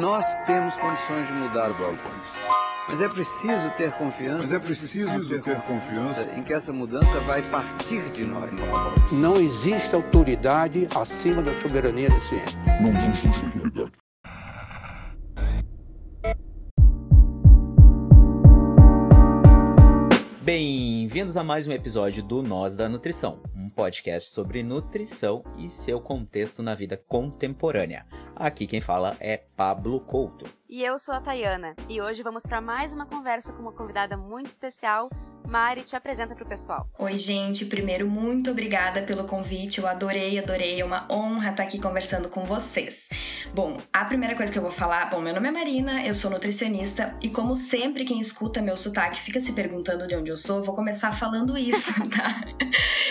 Nós temos condições de mudar o balcão. Mas é preciso ter confiança. Mas é preciso ter, ter confiança em que essa mudança vai partir de nós. Não existe autoridade acima da soberania da ciência. Não existe autoridade. Bem-vindos a mais um episódio do Nós da Nutrição, um podcast sobre nutrição e seu contexto na vida contemporânea. Aqui quem fala é Pablo Couto. E eu sou a Tayana, e hoje vamos para mais uma conversa com uma convidada muito especial. Mari, te apresenta para o pessoal. Oi, gente. Primeiro, muito obrigada pelo convite. Eu adorei, adorei. É uma honra estar aqui conversando com vocês. Bom, a primeira coisa que eu vou falar, bom, meu nome é Marina, eu sou nutricionista e como sempre quem escuta meu sotaque fica se perguntando de onde eu sou, eu vou começar falando isso, tá?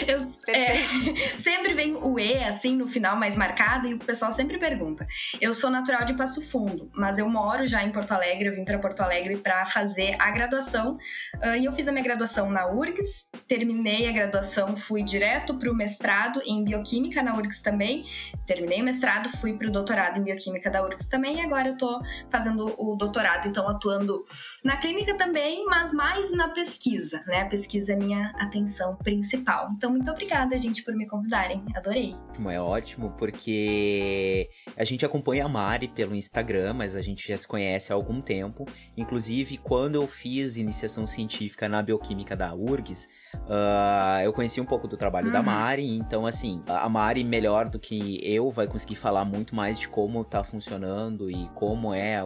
Eu, é, sempre vem o E assim no final mais marcado e o pessoal sempre pergunta. Eu sou natural de Passo Fundo, mas eu moro já em Porto Alegre, eu vim para Porto Alegre para fazer a graduação uh, e eu fiz a minha graduação na URGS, terminei a graduação, fui direto para o mestrado em bioquímica na URGS também, terminei o mestrado, fui para o doutorado em bioquímica da URGS também e agora eu tô fazendo o doutorado, então atuando na clínica também, mas mais na pesquisa, né? A pesquisa é minha atenção principal. Então, muito obrigada, gente, por me convidarem. Adorei. É ótimo, porque a gente acompanha a Mari pelo Instagram, mas a gente já se conhece há algum tempo. Inclusive, quando eu fiz iniciação científica na bioquímica da URGS, uh, eu conheci um pouco do trabalho uhum. da Mari. Então, assim, a Mari, melhor do que eu, vai conseguir falar muito mais de como tá funcionando e como é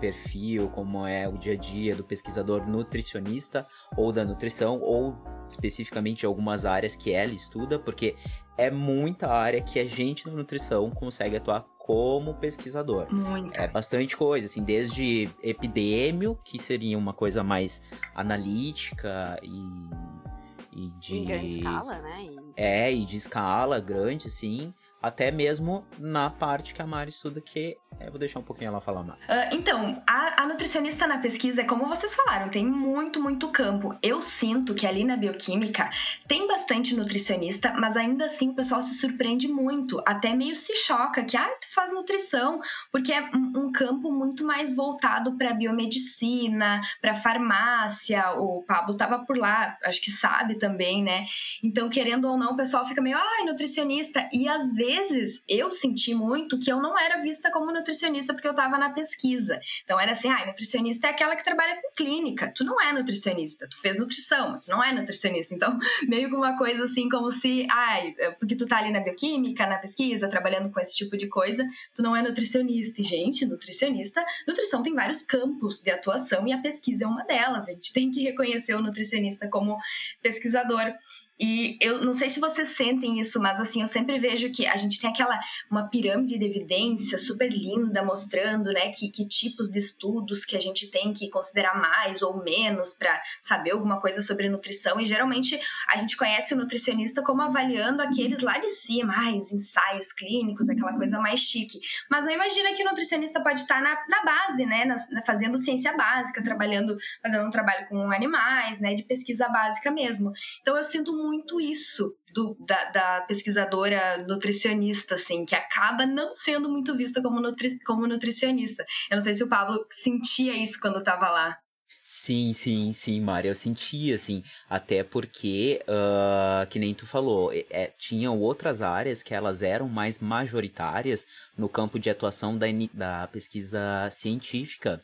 perfil, como é o dia a dia do pesquisador nutricionista ou da nutrição, ou especificamente algumas áreas que ela estuda, porque é muita área que a gente na nutrição consegue atuar como pesquisador. Muita. É bastante coisa, assim, desde epidêmio, que seria uma coisa mais analítica e, e de... Em grande escala, né? É, e de escala grande, sim até mesmo na parte que a Mari estuda, que eu vou deixar um pouquinho ela falar mais. Uh, então, a, a, nutricionista na pesquisa, é como vocês falaram, tem muito, muito campo. Eu sinto que ali na bioquímica tem bastante nutricionista, mas ainda assim o pessoal se surpreende muito, até meio se choca que, ah, tu faz nutrição, porque é um, um campo muito mais voltado para biomedicina, para farmácia. O Pablo tava por lá, acho que sabe também, né? Então, querendo ou não, o pessoal fica meio, ai, nutricionista, e às vezes vezes eu senti muito que eu não era vista como nutricionista porque eu estava na pesquisa. Então era assim, ah, nutricionista é aquela que trabalha com clínica. Tu não é nutricionista, tu fez nutrição, mas não é nutricionista. Então, meio que uma coisa assim como se, ai, ah, porque tu tá ali na bioquímica, na pesquisa, trabalhando com esse tipo de coisa, tu não é nutricionista. E, gente, nutricionista, nutrição tem vários campos de atuação e a pesquisa é uma delas. A gente tem que reconhecer o nutricionista como pesquisador. E eu não sei se vocês sentem isso, mas assim, eu sempre vejo que a gente tem aquela uma pirâmide de evidência super linda mostrando, né, que, que tipos de estudos que a gente tem que considerar mais ou menos para saber alguma coisa sobre nutrição. E geralmente a gente conhece o nutricionista como avaliando aqueles lá de cima, mais ensaios clínicos, aquela coisa mais chique. Mas não imagina que o nutricionista pode estar na, na base, né, na, fazendo ciência básica, trabalhando, fazendo um trabalho com animais, né, de pesquisa básica mesmo. Então eu sinto muito isso do, da, da, pesquisadora nutricionista, assim, que acaba não sendo muito vista como, nutri, como nutricionista. Eu não sei se o Pablo sentia isso quando estava lá. Sim, sim, sim, Mari, eu sentia, assim, até porque, uh, que nem tu falou, é, é, tinham outras áreas que elas eram mais majoritárias no campo de atuação da, da pesquisa científica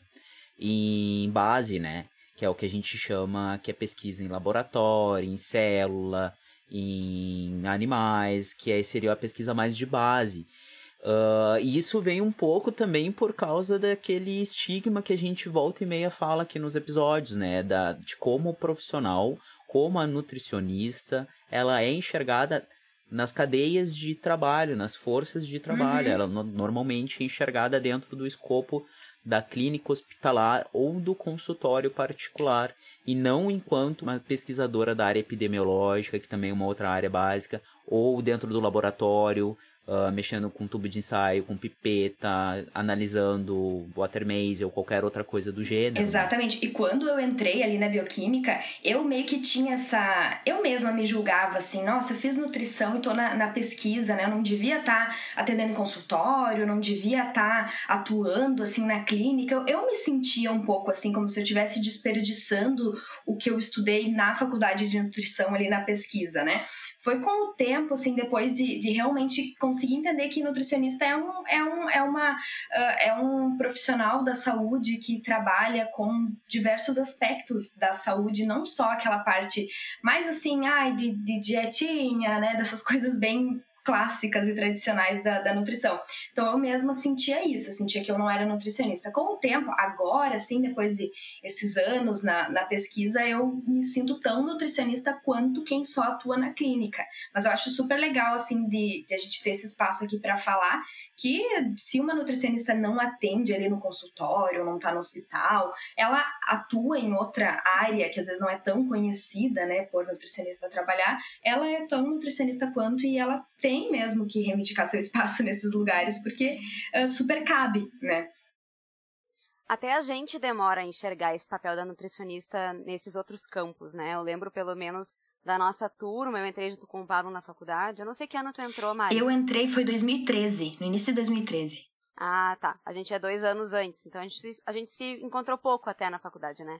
em base, né? Que é o que a gente chama que é pesquisa em laboratório, em célula, em animais, que é, seria a pesquisa mais de base. Uh, e isso vem um pouco também por causa daquele estigma que a gente volta e meia fala aqui nos episódios, né? Da, de como o profissional, como a nutricionista, ela é enxergada nas cadeias de trabalho, nas forças de trabalho. Uhum. Ela no, normalmente é enxergada dentro do escopo da clínica hospitalar ou do consultório particular, e não enquanto uma pesquisadora da área epidemiológica, que também é uma outra área básica, ou dentro do laboratório, uh, mexendo com tubo de ensaio, com pipeta, analisando water maze ou qualquer outra coisa do gênero. Exatamente. E quando eu entrei ali na bioquímica, eu meio que tinha essa. Eu mesma me julgava assim, nossa, eu fiz nutrição e tô na, na pesquisa, né? Eu não devia estar tá atendendo consultório, não devia estar tá atuando assim na clínica. Eu, eu me sentia um pouco assim, como se eu estivesse desperdiçando o que eu estudei na faculdade de nutrição ali na pesquisa, né? Foi com o tempo, assim, depois de, de realmente conseguir entender que nutricionista é um, é um, é uma, uh, é um profissional da saúde que trabalha com diversos aspectos da saúde, não só aquela parte mais assim, ai, de, de dietinha, né, dessas coisas bem clássicas e tradicionais da, da nutrição. Então eu mesma sentia isso, eu sentia que eu não era nutricionista. Com o tempo, agora sim, depois de esses anos na, na pesquisa, eu me sinto tão nutricionista quanto quem só atua na clínica. Mas eu acho super legal, assim, de, de a gente ter esse espaço aqui para falar que se uma nutricionista não atende ali no consultório, não está no hospital, ela atua em outra área que às vezes não é tão conhecida, né, por nutricionista trabalhar, ela é tão nutricionista quanto e ela tem tem mesmo que reivindicar seu espaço nesses lugares, porque uh, super cabe, né? Até a gente demora a enxergar esse papel da nutricionista nesses outros campos, né? Eu lembro pelo menos da nossa turma, eu entrei junto com o Pablo na faculdade. Eu não sei que ano tu entrou, Mari. Eu entrei foi 2013, no início de 2013. Ah, tá. A gente é dois anos antes, então a gente se, a gente se encontrou pouco até na faculdade, né?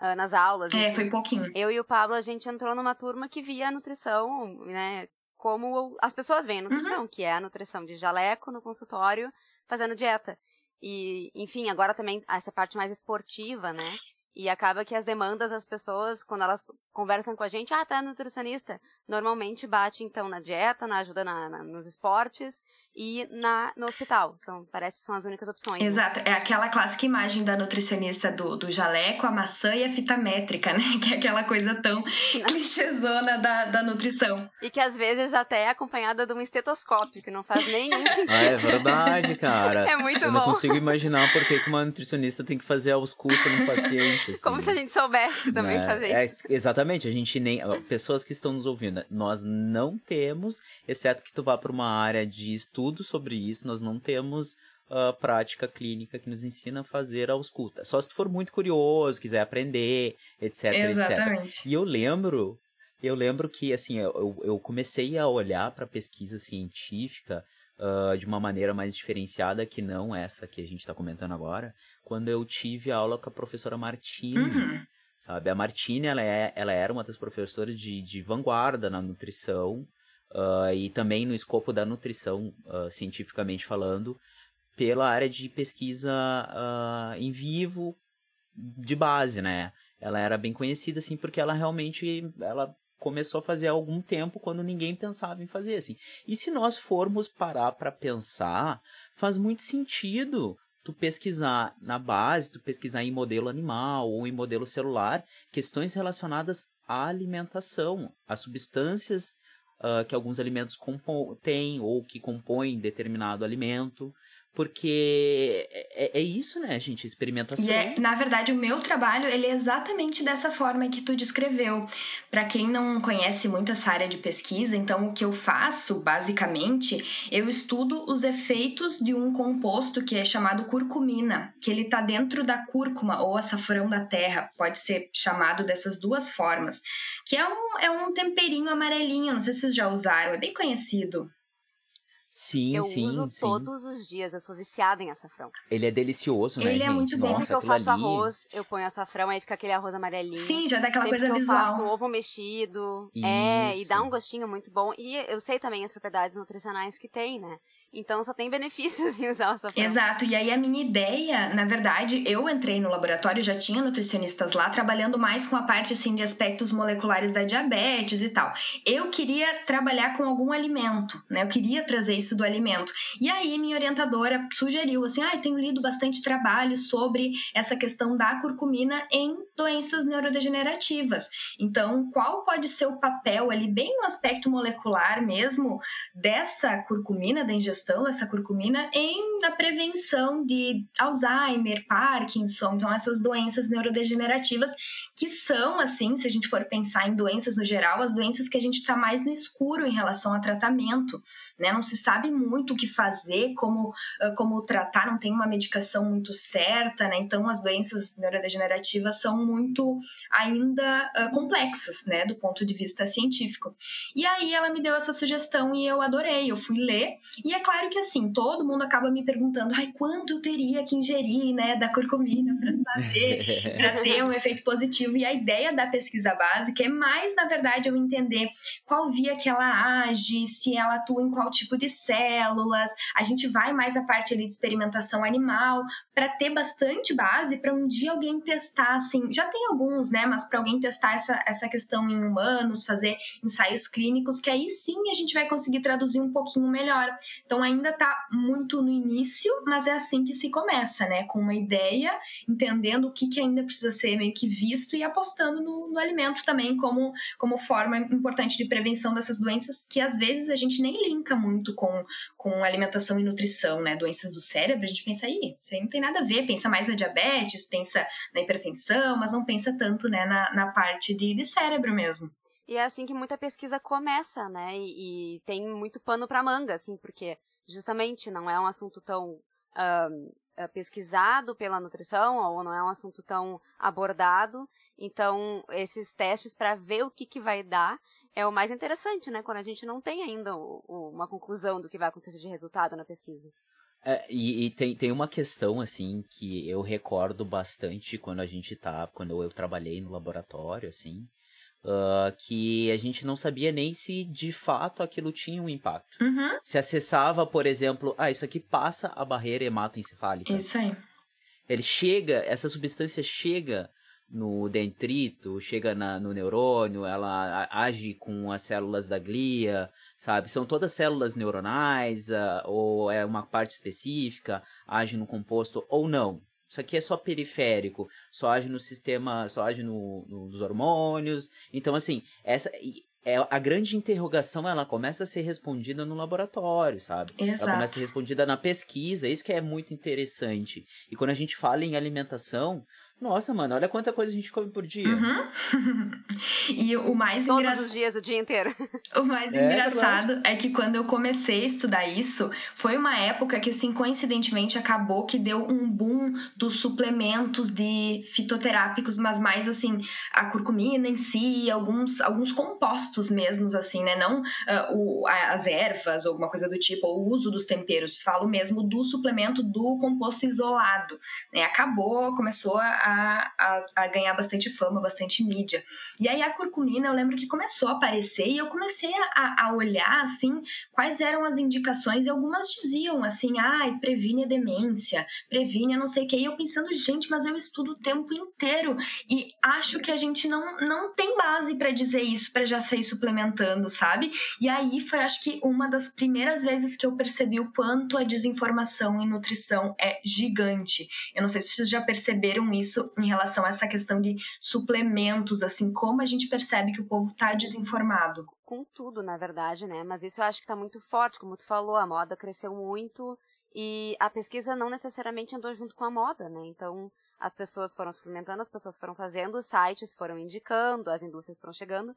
Uh, nas aulas. É, foi pouquinho. Eu e o Pablo, a gente entrou numa turma que via a nutrição, né, como as pessoas veem a nutrição, uhum. que é a nutrição de jaleco no consultório, fazendo dieta. E, enfim, agora também essa parte mais esportiva, né? E acaba que as demandas das pessoas, quando elas conversam com a gente, ah, tá nutricionista, normalmente bate então na dieta, na ajuda na, na, nos esportes e na, no hospital. São, parece que são as únicas opções. Né? Exato. Né? É aquela clássica imagem da nutricionista do, do jaleco, a maçã e a fita métrica, né? Que é aquela coisa tão clichêzona da, da nutrição. E que às vezes até é acompanhada de um estetoscópio, que não faz nenhum sentido. Ah, é verdade, cara. É muito Eu bom. Eu não consigo imaginar por que uma nutricionista tem que fazer a ausculta no paciente. Assim. Como se a gente soubesse também né? fazer é, isso. Exatamente. A gente nem... Pessoas que estão nos ouvindo, nós não temos, exceto que tu vá para uma área de estudo estudo sobre isso, nós não temos uh, prática clínica que nos ensina a fazer a ausculta. Só se tu for muito curioso, quiser aprender, etc, Exatamente. etc. E eu lembro, eu lembro que, assim, eu, eu comecei a olhar para a pesquisa científica uh, de uma maneira mais diferenciada que não essa que a gente está comentando agora, quando eu tive aula com a professora Martini. Uhum. Sabe, a Martini, ela, é, ela era uma das professoras de, de vanguarda na nutrição, uh, e também no escopo da nutrição, uh, cientificamente falando, pela área de pesquisa uh, em vivo de base, né? Ela era bem conhecida, assim, porque ela realmente ela começou a fazer há algum tempo quando ninguém pensava em fazer, assim. E se nós formos parar para pensar, faz muito sentido tu pesquisar na base, tu pesquisar em modelo animal ou em modelo celular, questões relacionadas à alimentação, às substâncias uh, que alguns alimentos têm ou que compõem determinado alimento. Porque é, é, isso, né, gente? Experimentação. E é, na verdade, o meu trabalho ele é exatamente dessa forma que tu descreveu. Para quem não conhece muito essa área de pesquisa, então o que eu faço, basicamente, eu estudo os efeitos de um composto que é chamado curcumina, que ele está dentro da cúrcuma ou açafrão da terra, pode ser chamado dessas duas formas, que é um, é um temperinho amarelinho, não sei se vocês já usaram, é bem conhecido. Sim, eu sim. Eu uso sim. todos os dias, eu sou viciada em açafrão. Ele é delicioso, né? Ele é muito bom. Sempre que eu faço ali... arroz, eu ponho açafrão, aí fica aquele arroz amarelinho. Sim, já dá aquela Sempre coisa que visual. Eu faço ovo mexido. Isso. É, e dá um gostinho muito bom. E eu sei também as propriedades nutricionais que tem, né? Então só tem benefícios em usar o açafrão. Exato. E aí a minha ideia, na verdade, eu entrei no laboratório, já tinha nutricionistas lá trabalhando mais com a parte assim de aspectos moleculares da diabetes e tal. Eu queria trabalhar com algum alimento, né? Eu queria trazer isso do alimento. E aí minha orientadora sugeriu assim: "Ah, tenho lido bastante trabalho sobre essa questão da curcumina em doenças neurodegenerativas. Então, qual pode ser o papel ali bem no aspecto molecular mesmo dessa curcumina da ingestão sugestão dessa curcumina em na prevenção de Alzheimer, Parkinson, então essas doenças neurodegenerativas que são, assim, se a gente for pensar em doenças no geral, as doenças que a gente está mais no escuro em relação a tratamento, né? Não se sabe muito o que fazer, como, como tratar, não tem uma medicação muito certa, né? Então, as doenças neurodegenerativas são muito ainda uh, complexas, né? Do ponto de vista científico. E aí, ela me deu essa sugestão e eu adorei, eu fui ler. E é claro que, assim, todo mundo acaba me perguntando, ai, quanto eu teria que ingerir, né, da curcumina para saber, para ter um efeito positivo e a ideia da pesquisa básica é mais, na verdade, eu entender qual via que ela age, se ela atua em qual tipo de células. A gente vai mais a parte ali de experimentação animal para ter bastante base para um dia alguém testar, assim, já tem alguns, né, mas para alguém testar essa, essa questão em humanos, fazer ensaios clínicos, que aí sim a gente vai conseguir traduzir um pouquinho melhor. Então ainda está muito no início, mas é assim que se começa, né, com uma ideia, entendendo o que, que ainda precisa ser meio que visto e apostando no, no, alimento também como, como forma importante de prevenção dessas doenças que às vezes a gente nem linka muito com, com alimentação e nutrição, né? Doenças do cérebro, a gente pensa aí, isso aí não tem nada a ver, pensa mais na diabetes, pensa na hipertensão, mas não pensa tanto, né, na, na parte de, de cérebro mesmo. E é assim que muita pesquisa começa, né? E, e tem muito pano para manga, assim, porque justamente não é um assunto tão um, pesquisado pela nutrição ou não é um assunto tão abordado. Então, esses testes para ver o que, que vai dar é o mais interessante, né? Quando a gente não tem ainda o, o, uma conclusão do que vai acontecer de resultado na pesquisa. É, e, e tem, tem uma questão, assim, que eu recordo bastante quando a gente tá, quando eu trabalhei no laboratório, assim, uh, que a gente não sabia nem se de fato aquilo tinha um impacto. Uhum. Se acessava, por exemplo, ah, isso aqui passa a barreira hematoencefálica. Isso aí. Ele chega, essa substância chega no dendrito, chega na, no neurônio, ela age com as células da glia, sabe? São todas células neuronais, uh, ou é uma parte específica, age no composto ou não. Isso aqui é só periférico, só age no sistema, só age no, nos hormônios. Então, assim, essa é a grande interrogação ela começa a ser respondida no laboratório, sabe? Exato. Ela começa a ser respondida na pesquisa, isso que é muito interessante. E quando a gente fala em alimentação, nossa, mano, olha quanta coisa a gente come por dia. Uhum. e o mais Todos engra... os dias, o dia inteiro. O mais é, engraçado verdade. é que quando eu comecei a estudar isso, foi uma época que, assim, coincidentemente, acabou que deu um boom dos suplementos de fitoterápicos, mas mais, assim, a curcumina em si, alguns, alguns compostos mesmos, assim, né? Não uh, o, as ervas ou alguma coisa do tipo, ou o uso dos temperos. Falo mesmo do suplemento do composto isolado, né? Acabou, começou a a, a, a, ganhar bastante fama, bastante mídia. E aí a curcumina, eu lembro que começou a aparecer e eu comecei a, a olhar, assim, quais eram as indicações e algumas diziam, assim, ai, ah, previne a demência, previne a não sei o que. E eu pensando, gente, mas eu estudo o tempo inteiro e acho que a gente não, não tem base para dizer isso, para já sair suplementando, sabe? E aí foi, acho que, uma das primeiras vezes que eu percebi o quanto a desinformação em nutrição é gigante. Eu não sei se vocês já perceberam isso isso em relação a essa questão de suplementos, assim, como a gente percebe que o povo está desinformado? Com tudo, na verdade, né? Mas isso eu acho que está muito forte, como tu falou, a moda cresceu muito e a pesquisa não necessariamente andou junto com a moda, né? Então, as pessoas foram suplementando, as pessoas foram fazendo, os sites foram indicando, as indústrias foram chegando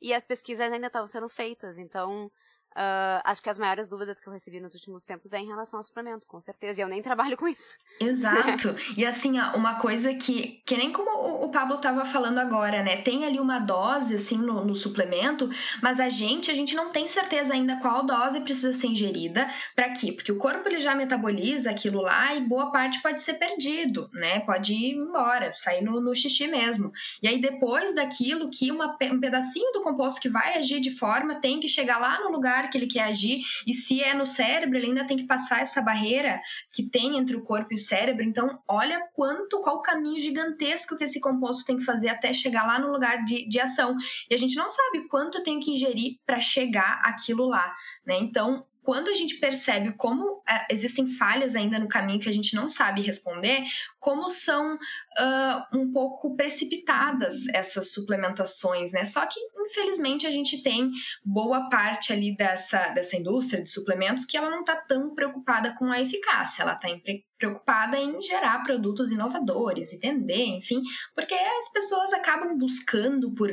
e as pesquisas ainda estavam sendo feitas. Então, Uh, acho que as maiores dúvidas que eu recebi nos últimos tempos é em relação ao suplemento, com certeza. E eu nem trabalho com isso. Exato. e assim, ó, uma coisa que, que nem como o Pablo estava falando agora, né? Tem ali uma dose, assim, no, no, suplemento, mas a gente, a gente não tem certeza ainda qual dose precisa ser ingerida. para quê? Porque o corpo ele já metaboliza aquilo lá e boa parte pode ser perdido, né? Pode ir embora, sair no, no xixi mesmo. E aí, depois daquilo, que uma, um pedacinho do composto que vai agir de forma tem que chegar lá no lugar lugar que ele quer agir, e se é no cérebro, ele ainda tem que passar essa barreira que tem entre o corpo e o cérebro. Então, olha quanto, qual o caminho gigantesco que esse composto tem que fazer até chegar lá no lugar de, de ação. E a gente não sabe quanto eu tenho que ingerir para chegar aquilo lá, né? Então, quando a gente percebe como uh, existem falhas ainda no caminho que a gente não sabe responder, como são um pouco precipitadas essas suplementações, né? Só que, infelizmente, a gente tem boa parte ali dessa, dessa indústria de suplementos que ela não está tão preocupada com a eficácia, ela está preocupada em gerar produtos inovadores e vender, enfim, porque as pessoas acabam buscando por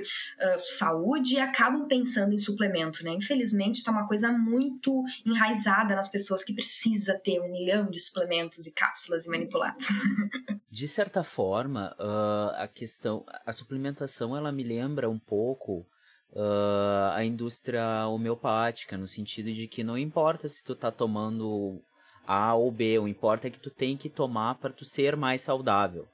saúde e acabam pensando em suplemento, né? Infelizmente, está uma coisa muito enraizada nas pessoas que precisa ter um milhão de suplementos e cápsulas e manipulados. De certa forma, uh, a questão, a suplementação, ela me lembra um pouco uh, a indústria homeopática, no sentido de que não importa se tu tá tomando A ou B, o importa é que tu tem que tomar para tu ser mais saudável.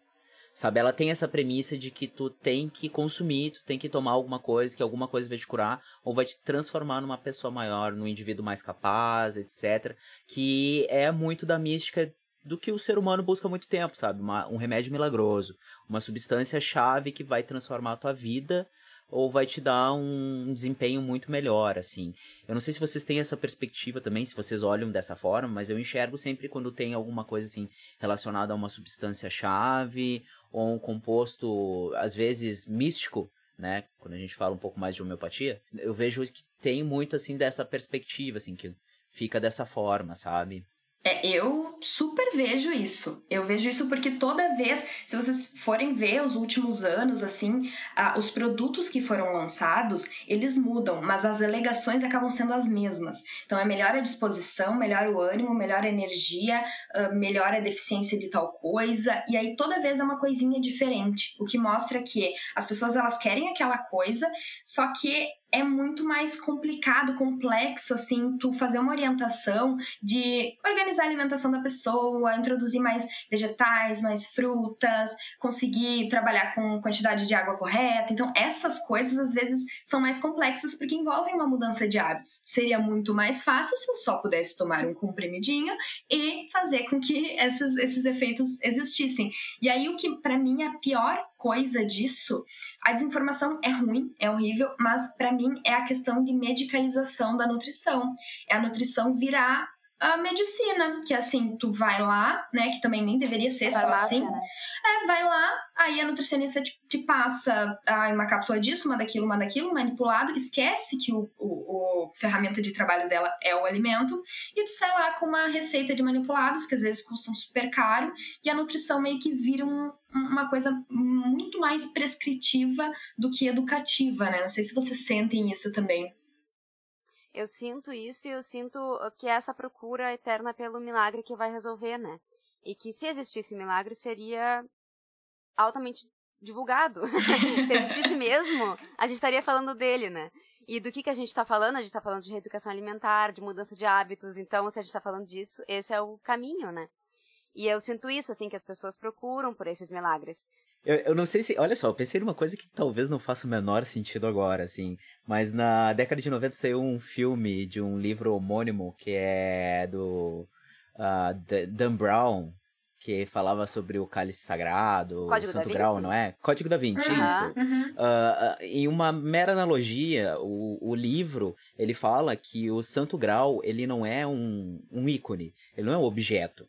Sabe, ela tem essa premissa de que tu tem que consumir, tu tem que tomar alguma coisa, que alguma coisa vai te curar, ou vai te transformar numa pessoa maior, num indivíduo mais capaz, etc. Que é muito da mística do que o ser humano busca há muito tempo, sabe? Uma, um remédio milagroso, uma substância chave que vai transformar a tua vida ou vai te dar um desempenho muito melhor, assim. Eu não sei se vocês têm essa perspectiva também, se vocês olham dessa forma, mas eu enxergo sempre quando tem alguma coisa assim relacionada a uma substância chave ou um composto às vezes místico, né? Quando a gente fala um pouco mais de homeopatia, eu vejo que tem muito assim dessa perspectiva, assim, que fica dessa forma, sabe? É, eu super vejo isso. Eu vejo isso porque toda vez, se vocês forem ver os últimos anos, assim, os produtos que foram lançados, eles mudam, mas as alegações acabam sendo as mesmas. Então, é melhor a disposição, melhor o ânimo, melhor a energia, uh, melhor a deficiência de tal coisa, e aí toda vez é uma coisinha diferente, o que mostra que as pessoas elas querem aquela coisa, só que é muito mais complicado, complexo, assim, tu fazer uma orientação de organizar a alimentação da pessoa, introduzir mais vegetais, mais frutas, conseguir trabalhar com quantidade de água correta. Então, essas coisas às vezes são mais complexas porque envolvem uma mudança de hábitos. Seria muito mais fácil se eu só pudesse tomar um comprimidinho e fazer com que esses, esses efeitos existissem. E aí, o que para mim é pior coisa disso, a desinformação é ruim, é horrível, mas para mim é a questão de medicalização da nutrição. É a nutrição virar a medicina, que assim, tu vai lá, né, que também nem deveria ser só assim. Né? É, vai lá, aí a nutricionista te, te passa ah, uma cápsula disso, uma daquilo, uma daquilo, manipulado, esquece que o, o, o, ferramenta de trabalho dela é o alimento, e tu sai lá com uma receita de manipulados, que às vezes custam super caro, e a nutrição meio que vira um, uma coisa muito mais prescritiva do que educativa, né? Não sei se vocês sentem isso também. Eu sinto isso e eu sinto que essa procura eterna pelo milagre que vai resolver, né? E que se existisse milagre seria altamente divulgado. se existisse mesmo, a gente estaria falando dele, né? E do que, que a gente está falando? A gente está falando de reeducação alimentar, de mudança de hábitos. Então, se a gente está falando disso, esse é o caminho, né? E eu sinto isso, assim, que as pessoas procuram por esses milagres. Eu, eu não sei se. Olha só, eu pensei numa coisa que talvez não faça o menor sentido agora, assim. Mas na década de 90 saiu um filme de um livro homônimo que é do uh, Dan Brown, que falava sobre o cálice sagrado, Código o Santo Grau, não é? Código da Vinci, uhum, isso. Uhum. Uh, uh, em uma mera analogia, o, o livro, ele fala que o Santo Grau, ele não é um, um ícone, ele não é um objeto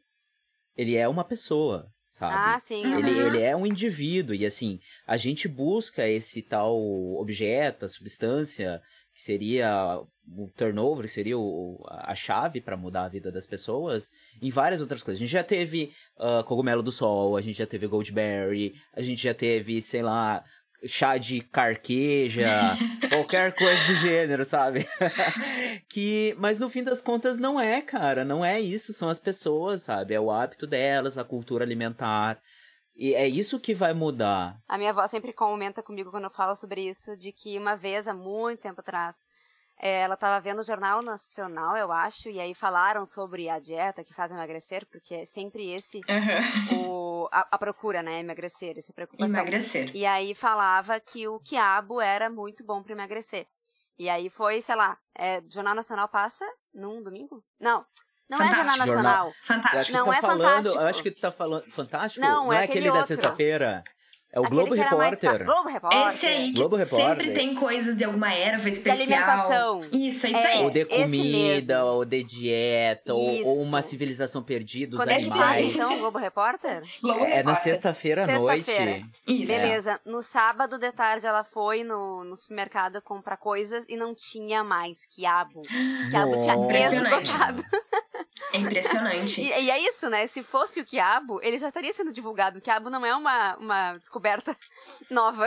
ele é uma pessoa, sabe? Ah, sim. Ele, uhum. ele é um indivíduo, e assim, a gente busca esse tal objeto, a substância, que seria o turnover, que seria o, a chave para mudar a vida das pessoas, em várias outras coisas. A gente já teve uh, cogumelo do sol, a gente já teve goldberry, a gente já teve, sei lá, chá de carqueja, qualquer coisa do gênero, sabe? que, mas no fim das contas não é, cara, não é isso, são as pessoas, sabe? É o hábito delas, a cultura alimentar. E é isso que vai mudar. A minha avó sempre comenta comigo quando eu falo sobre isso, de que uma vez, há muito tempo atrás, é, ela estava vendo o Jornal Nacional, eu acho, e aí falaram sobre a dieta que faz emagrecer, porque é sempre esse uhum. o, a, a, procura, né? Emagrecer, essa preocupação. Emagrecer. E aí falava que o quiabo era muito bom para emagrecer. E aí foi, sei lá, é, Jornal Nacional passa num domingo? Não. Não fantástico. é Jornal Nacional. Fantástico. Não tá é falando, fantástico. Eu acho que tu tá falando. Fantástico? Não, não é, é aquele, aquele da sexta-feira. É o Aquele Globo que Repórter. Globo Repórter. Esse aí que Globo sempre Repórter. tem coisas de alguma erva especial. alimentação. Isso, é isso É. aí. Ou de comida, ou de dieta, ou, ou uma civilização perdida, os Quando é que passa, animais. então, o Globo Repórter? Globo É na Repórter. sexta-feira à noite. Isso. Beleza. No sábado de tarde ela foi no, no supermercado comprar coisas e não tinha mais quiabo. Quiabo tinha. Impressionante. esgotado. É impressionante. E, e é isso, né? Se fosse o quiabo, ele já estaria sendo divulgado. O quiabo não é uma, uma descoberta nova.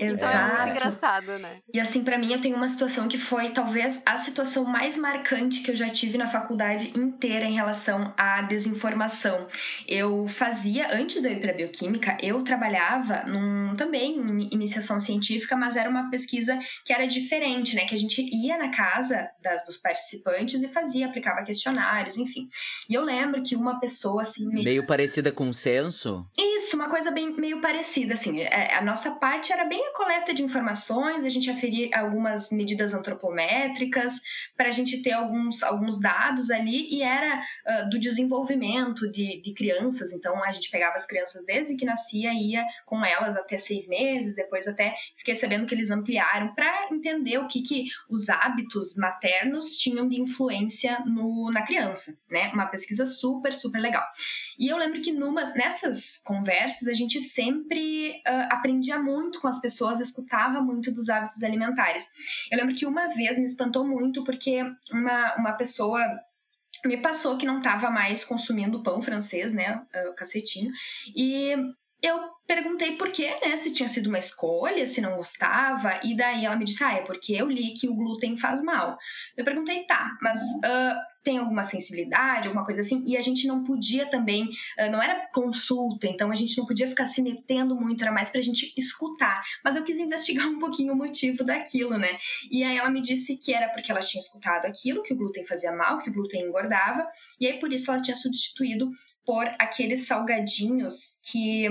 Então é muito Exato. engraçado, né? E assim, pra mim, eu tenho uma situação que foi talvez a situação mais marcante que eu já tive na faculdade inteira em relação à desinformação. Eu fazia, antes de eu ir pra bioquímica, eu trabalhava num também em iniciação científica, mas era uma pesquisa que era diferente, né? Que a gente ia na casa das, dos participantes e fazia, aplicava questionários, enfim. E eu lembro que uma pessoa assim me Meio parecida com o censo. isso, uma coisa bem meio parecida, assim. é, A nossa parte era bem a coleta de informações, a gente aferia algumas medidas antropométricas para a gente ter alguns, alguns dados ali e era ah, do desenvolvimento de, de crianças. Então a gente pegava as crianças desde que nascia e ia com elas até seis meses, depois até fiquei sabendo que eles ampliaram para entender o que, que os hábitos maternos tinham de influência no, na criança, né? Uma pesquisa super, super legal. E eu lembro que numas, nessas conversas a gente sempre ah, aprendia muito com as pessoas, escutava muito dos hábitos alimentares. Eu lembro que uma vez me espantou muito porque uma, uma pessoa me passou que não estava mais consumindo pão francês, né, o cacetinho, e eu perguntei por quê, né, se tinha sido uma escolha, se não gostava, e daí ela me disse, ah, é porque eu li que o glúten faz mal. Eu perguntei, tá, mas ah, tem alguma sensibilidade, alguma coisa assim, e a gente não podia também, ah, não era consulta, então a gente não podia ficar se metendo muito, era mais pra gente escutar. Mas eu quis investigar um pouquinho o motivo daquilo, né? E aí ela me disse que era porque ela tinha escutado aquilo, que o glúten fazia mal, que o glúten engordava, e aí por isso ela tinha substituído por aqueles salgadinhos que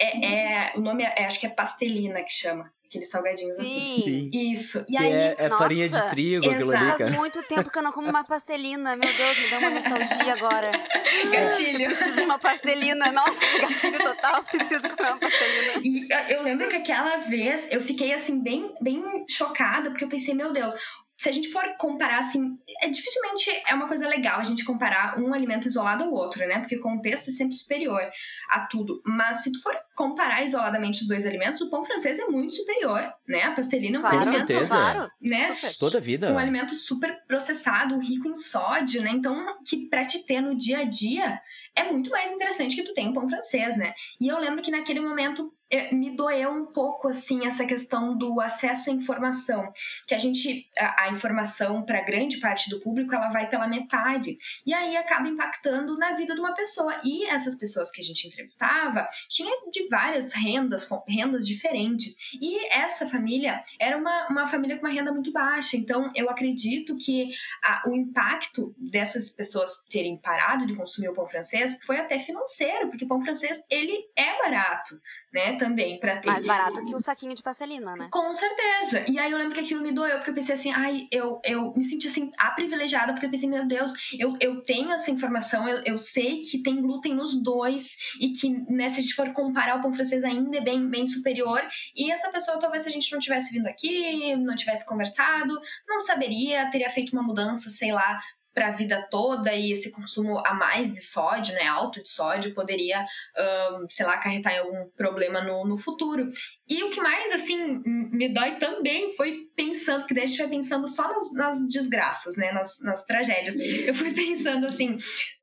é, é- o nome é, acho que é pastelina que chama, aqueles salgadinhos assim. Sim. Isso. E Que aí é, é farinha de nossa, trigo, aquilo ali. Faz muito tempo que eu não como uma pastelina. Meu Deus, me deu uma nostalgia agora. gatilho. Preciso de uma pastelina. Nossa, gatilho total. Preciso comer uma pastelina. E eu lembro que aquela vez eu fiquei assim bem, bem chocada, porque eu pensei, meu Deus, se a gente for comparar assim, é dificilmente é uma coisa legal a gente comparar um alimento isolado ao outro, né? Porque o contexto é sempre superior a tudo. Mas se tu for comparar isoladamente os dois alimentos, o pão francês é muito superior, né? A pastelina é um Claro, alimento, certeza. claro. né? Super. Toda a vida. um alimento super processado, rico em sódio, né? Então, que pra te ter no dia a dia é muito mais interessante que tu tenha o pão francês, né? E eu lembro que naquele momento me doeu um pouco assim essa questão do acesso à informação, que a gente a, a informação para grande parte do público ela vai pela metade e aí acaba impactando na vida de uma pessoa. E essas pessoas que a gente entrevistava tinha de várias rendas, rendas diferentes. E essa família era uma, uma família com uma renda muito baixa. Então, eu acredito que a- o impacto dessas pessoas terem parado de consumir o pão francês foi até financeiro, porque pão francês ele é barato, né? Também para ter Mais barato que o saquinho de pastelina, né? com certeza. E aí eu lembro que aquilo me doeu, porque eu pensei assim, ai, eu, eu me senti assim, a privilegiada, porque eu pensei, meu Deus, eu, eu tenho essa informação, eu, eu sei que tem glúten nos dois, e que, né, se a gente for comparar, o pão francês ainda é bem, bem superior. E essa pessoa, talvez, se a gente não tivesse vindo aqui, não tivesse conversado, não saberia, teria feito uma mudança, sei lá, para a vida toda e esse consumo a mais de sódio, né, alto de sódio, poderia, ahn, sei lá, acarretar em algum problema no, no futuro. E o que mais, assim, me dói também foi pensando, que daí a gente vai pensando só nas, nas desgraças, né, nas, nas tragédias. Eu fui pensando, assim,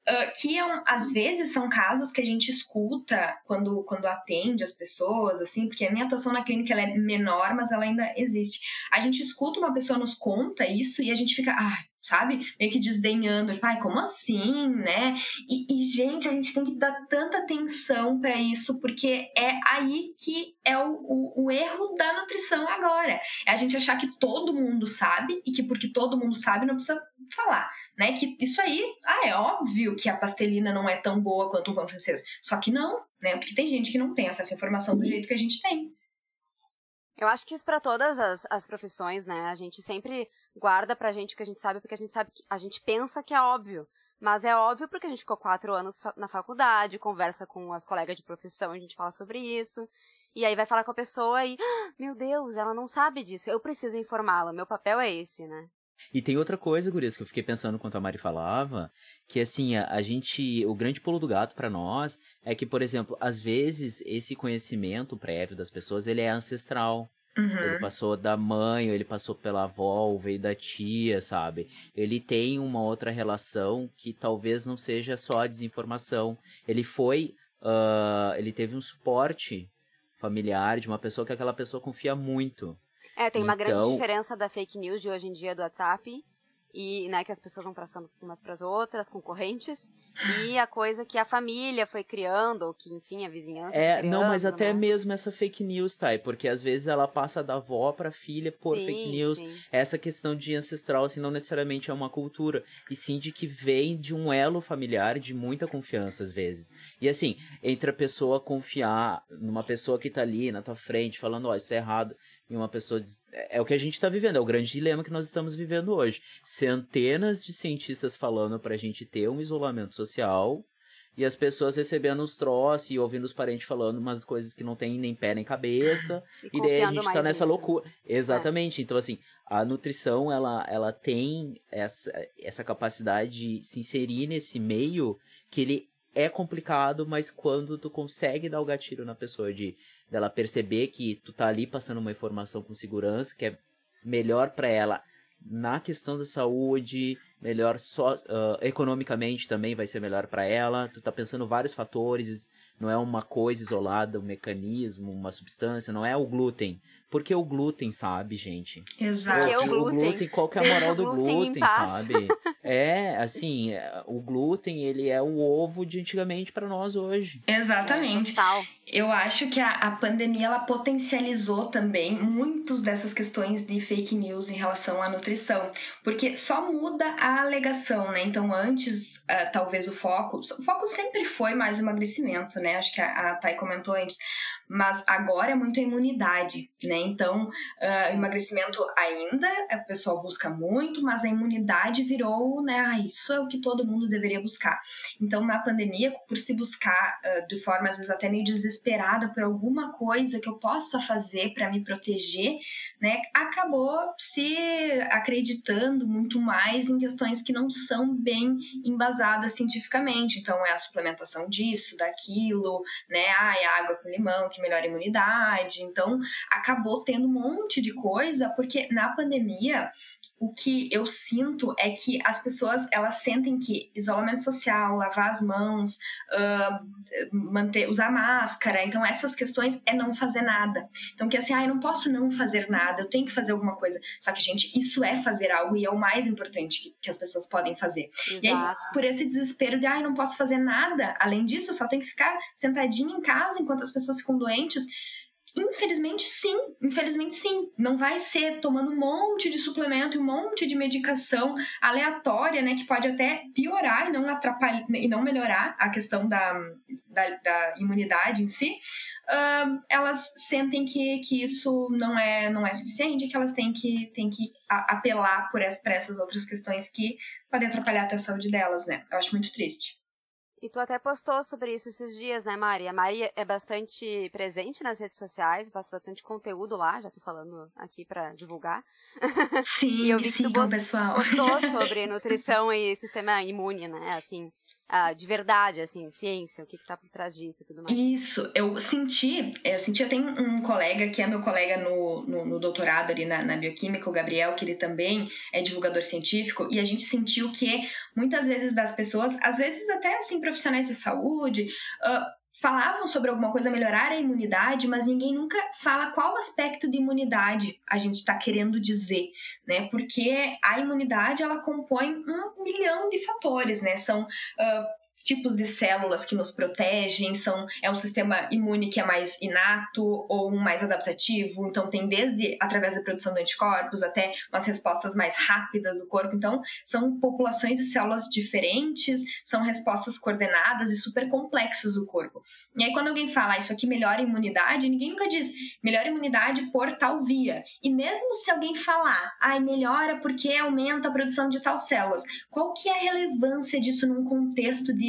ah, que é um- às vezes são casos que a gente escuta quando, quando atende as pessoas, assim, porque a minha atuação na clínica é menor, mas ela ainda existe. A gente escuta uma pessoa nos conta isso e a gente fica, ah, sabe, meio que desdenhando, tipo, ai, como assim, né? E, e, gente, a gente tem que dar tanta atenção para isso, porque é aí que é o, o, o erro da nutrição agora. É a gente achar que todo mundo sabe e que porque todo mundo sabe não precisa falar, né? Que isso aí, ah, é óbvio que a pastelina não é tão boa quanto o pão francês. Só que não, né? Porque tem gente que não tem acesso à informação do jeito que a gente tem. Eu acho que isso pra todas as, as profissões, né? A gente sempre guarda pra gente o que a gente sabe, porque a gente sabe que a gente pensa que é óbvio. Mas é óbvio porque a gente ficou quatro anos na faculdade, conversa com as colegas de profissão, a gente fala sobre isso. E aí vai falar com a pessoa e, ah, meu Deus, ela não sabe disso, eu preciso informá-la, meu papel é esse, né? E tem outra coisa, Gurias, que eu fiquei pensando enquanto a Mari falava, que assim, a, a gente, o grande pulo do gato para nós é que, por exemplo, às vezes esse conhecimento prévio das pessoas, ele é ancestral. Uhum. Ele passou da mãe, ele passou pela avó, ou veio da tia, sabe? Ele tem uma outra relação que talvez não seja só a desinformação. Ele foi, uh, ele teve um suporte familiar de uma pessoa que aquela pessoa confia muito. É, tem uma grande Então- diferença da fake news de hoje em dia do WhatsApp e, né, que as pessoas vão passando umas para as outras, concorrentes, e a coisa que a família foi criando, ou que, enfim, a vizinhança É, foi não, mas criando, até né? mesmo essa fake news, tá? Porque às vezes ela passa da avó pra filha por Sim, fake news. sim. Essa questão de ancestral, assim, não necessariamente é uma cultura, e sim de que vem de um elo familiar de muita confiança, às vezes. E assim, entre a pessoa confiar numa pessoa que tá ali na tua frente, falando, ó, isso é errado, e uma pessoa. É é o que a gente tá vivendo, é o grande dilema que nós estamos vivendo hoje. Centenas de cientistas falando pra gente ter um isolamento social. E as pessoas recebendo os troços e ouvindo os parentes falando umas coisas que não tem nem pé nem cabeça. E E daí a gente tá mais nessa nisso. loucura. Exatamente. Então, assim, a nutrição, ela, ela tem essa, essa capacidade de se inserir nesse meio que ele é complicado, mas quando tu consegue dar o gatilho na pessoa de dela perceber que tu tá ali passando uma informação com segurança, que é melhor para ela na questão da saúde, melhor só ah, economicamente também vai ser melhor para ela. Tu tá pensando vários fatores, não é uma coisa isolada, um mecanismo, uma substância, não é o glúten. Porque o glúten, sabe, gente? Exato. Porque o glúten. qual que é a moral o do glúten glúten, sabe? É, assim, é, o glúten, ele é o ovo de antigamente para nós hoje. Exatamente. Total. Eu acho que a, a pandemia ela potencializou também muitas dessas questões de fake news em relação à nutrição, porque só muda a alegação, né? Então, antes, ah, talvez o foco, o foco sempre foi mais o emagrecimento, né? Acho que a, a Thay comentou antes, mas agora é muito a imunidade, né? Então, ah, emagrecimento ainda, o pessoal busca muito, mas a imunidade virou, né? Ah, isso é o que todo mundo deveria buscar. Então, na pandemia, por se buscar ah, de forma às vezes até meio desesperada por alguma coisa que eu possa fazer para me proteger, né, acabou se acreditando muito mais em questões que não são bem embasadas cientificamente. Então, é a suplementação disso, daquilo, né, ah, é água com limão que melhora a imunidade. Então, acabou tendo um monte de coisa, porque na pandemia o que eu sinto é que as pessoas elas sentem que isolamento social, lavar as mãos, ah, manter, usar máscara, então essas questões é não fazer nada. Então que assim, ah, eu não posso não fazer nada, eu tenho que fazer alguma coisa. Só que gente, isso é fazer algo e é o mais importante que, que as pessoas podem fazer. E aí, Exato. por esse desespero de, ai, não posso fazer nada, além disso, eu só tenho que ficar sentadinha em casa enquanto as pessoas ficam doentes. Infelizmente, sim. Infelizmente, sim. Não vai ser tomando um monte de suplemento e um monte de medicação aleatória, né? Que pode até piorar e não atrapalhar e não melhorar a questão da, da, da imunidade em si. Ah, elas sentem que, que isso não é, não é suficiente, que elas têm que, têm que apelar por essas outras questões que podem atrapalhar até a saúde delas, né? Eu acho muito triste. E tu até postou sobre isso esses dias, né, Mari? A Mari é bastante presente nas redes sociais, passa bastante conteúdo lá, já tô falando aqui pra divulgar. Sim, E eu vi que tu sigam, post- pessoal. Postou sobre nutrição e sistema imune, né? Assim, ah, de verdade, assim, ciência, o que que tá por trás disso e tudo mais. Isso, eu senti, eu senti, eu tenho um colega que é meu colega no, no, no doutorado ali na, na bioquímica, o Gabriel, que ele também é divulgador científico, e a gente sentiu que muitas vezes das pessoas, às vezes até assim profissionais de saúde, ah, falavam sobre alguma coisa melhorar a imunidade, mas ninguém nunca fala qual aspecto de imunidade a gente está querendo dizer, né? Porque a imunidade ela compõe um milhão de fatores, né? São ah, tipos de células que nos protegem, são é um sistema imune que é mais inato ou mais adaptativo, então tem desde através da produção de anticorpos até umas respostas mais rápidas do corpo. Então, são populações de células diferentes, são respostas coordenadas e super complexas do corpo. E aí quando alguém fala "Ah, isso aqui melhora a imunidade, ninguém nunca diz melhora a imunidade por tal via. E mesmo se alguém falar, ai, melhora porque aumenta a produção de tal células, qual que é a relevância disso num contexto de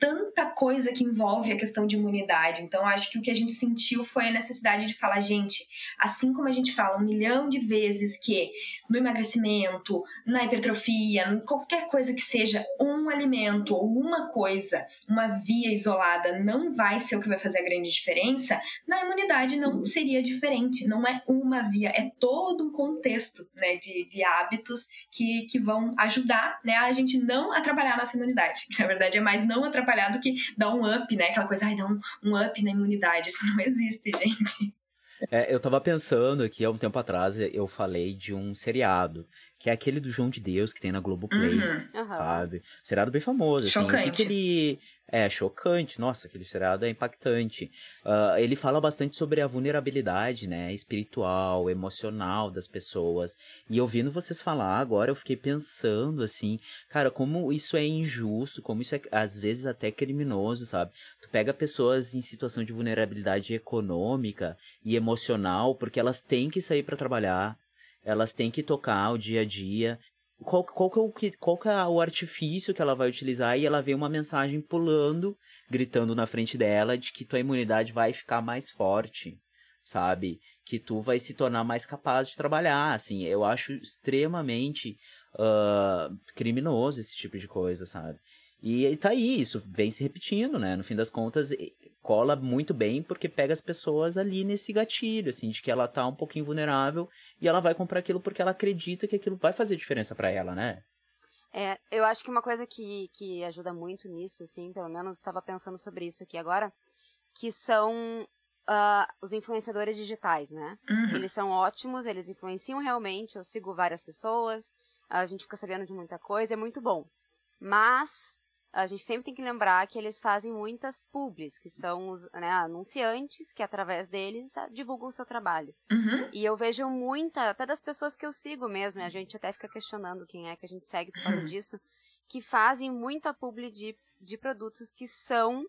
tanta coisa que envolve a questão de imunidade. Então, acho que o que a gente sentiu foi a necessidade de falar, gente, assim como a gente fala um milhão de vezes que no emagrecimento, na hipertrofia, qualquer coisa que seja um alimento ou uma coisa, uma via isolada não vai ser o que vai fazer a grande diferença, na imunidade não seria diferente. Não é uma via, é todo um contexto né, de, de hábitos que, que vão ajudar né, a gente não a trabalhar a nossa imunidade. Na verdade, é mais não atrapalhar do que dar um up, né? Aquela coisa, ai, dá um, um up na imunidade. Isso não existe, gente. É, eu tava pensando aqui, há um tempo atrás, eu falei de um seriado, que é aquele do João de Deus, que tem na Globoplay, Uhum. sabe? Seriado bem famoso, assim. O que, Chocante. que ele... É, chocante. Nossa, aquele seriado é impactante. Ah, ele fala bastante sobre a vulnerabilidade, né? Espiritual, emocional das pessoas. E ouvindo vocês falar agora, eu fiquei pensando, assim... Cara, como isso é injusto, como isso é, às vezes, até criminoso, sabe? Tu pega pessoas em situação de vulnerabilidade econômica e emocional, porque elas têm que sair para trabalhar, elas têm que tocar o dia a dia. Qual, qual, que é o, que- qual que é o artifício que ela vai utilizar e ela vê uma mensagem pulando, gritando na frente dela de que tua imunidade vai ficar mais forte, sabe? Que tu vai se tornar mais capaz de trabalhar, assim. Eu acho extremamente ah, criminoso esse tipo de coisa, sabe? E, e tá aí, isso vem se repetindo, né? No fim das contas, e- cola muito bem porque pega as pessoas ali nesse gatilho, assim, de que ela tá um pouquinho vulnerável e ela vai comprar aquilo porque ela acredita que aquilo vai fazer diferença pra ela, né? É, eu acho que uma coisa que, que ajuda muito nisso, assim, pelo menos estava pensando sobre isso aqui agora, que são ah, os influenciadores digitais, né? Uhum. Eles são ótimos, eles influenciam realmente. Eu sigo várias pessoas, a gente fica sabendo de muita coisa, é muito bom. Mas a gente sempre tem que lembrar que eles fazem muitas publis, que são os né, anunciantes que através deles divulgam o seu trabalho. Uhum. E eu vejo muita, até das pessoas que eu sigo mesmo, e a gente até fica questionando quem é que a gente segue por causa disso, que fazem muita publi de, de produtos que são,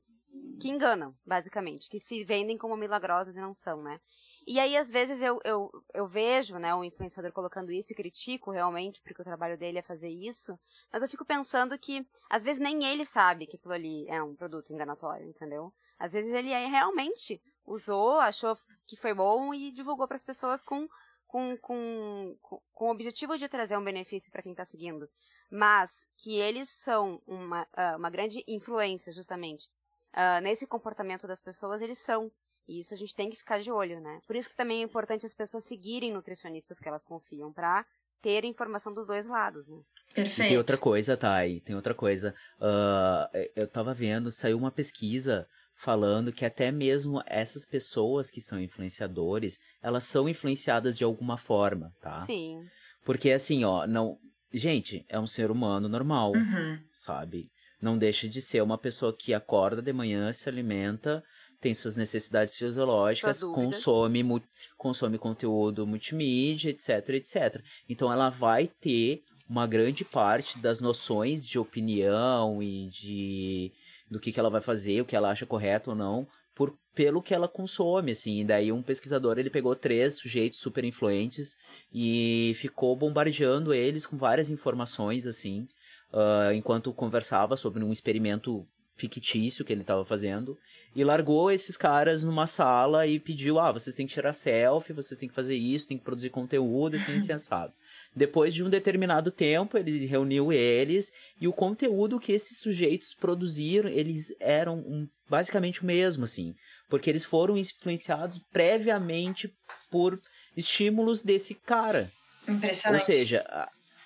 que enganam, basicamente, que se vendem como milagrosos e não são, né? E aí, às vezes, eu, eu, eu vejo, né, um influenciador colocando isso e critico realmente, porque o trabalho dele é fazer isso, mas eu fico pensando que, às vezes, nem ele sabe que aquilo ali é um produto enganatório, entendeu? Às vezes ele realmente usou, achou que foi bom e divulgou para as pessoas com, com, com, com, com o objetivo de trazer um benefício para quem está seguindo. Mas que eles são uma, ah, uma grande influência, justamente, ah, nesse comportamento das pessoas, eles são. E isso a gente tem que ficar de olho, né? Por isso que também é importante as pessoas seguirem nutricionistas que elas confiam, para ter informação dos dois lados, né? E tem Perfeito. outra coisa, Thay, tem outra coisa. Ah, eu tava vendo, saiu uma pesquisa falando que até mesmo essas pessoas que são influenciadores, elas são influenciadas de alguma forma, tá? Sim. Porque assim, ó, não. Gente, é um ser humano normal, Uhum. sabe? Não deixa de ser uma pessoa que acorda de manhã, se alimenta, tem suas necessidades fisiológicas, consome, mu- consome conteúdo multimídia, etc, etc. Então ela vai ter uma grande parte das noções de opinião e de do que, que ela vai fazer, o que ela acha correto ou não, por, pelo que ela consome, assim. E daí um pesquisador, ele pegou três sujeitos super influentes e ficou bombardeando eles com várias informações, assim, ah, enquanto conversava sobre um experimento fictício que ele estava fazendo e largou esses caras numa sala e pediu, ah, vocês têm que tirar selfie, vocês têm que fazer isso, têm que produzir conteúdo, assim, assado. Depois de um determinado tempo, ele reuniu eles e o conteúdo que esses sujeitos produziram, eles eram um- basicamente o mesmo, assim, porque eles foram influenciados previamente por estímulos desse cara. Impressionante. Ou seja,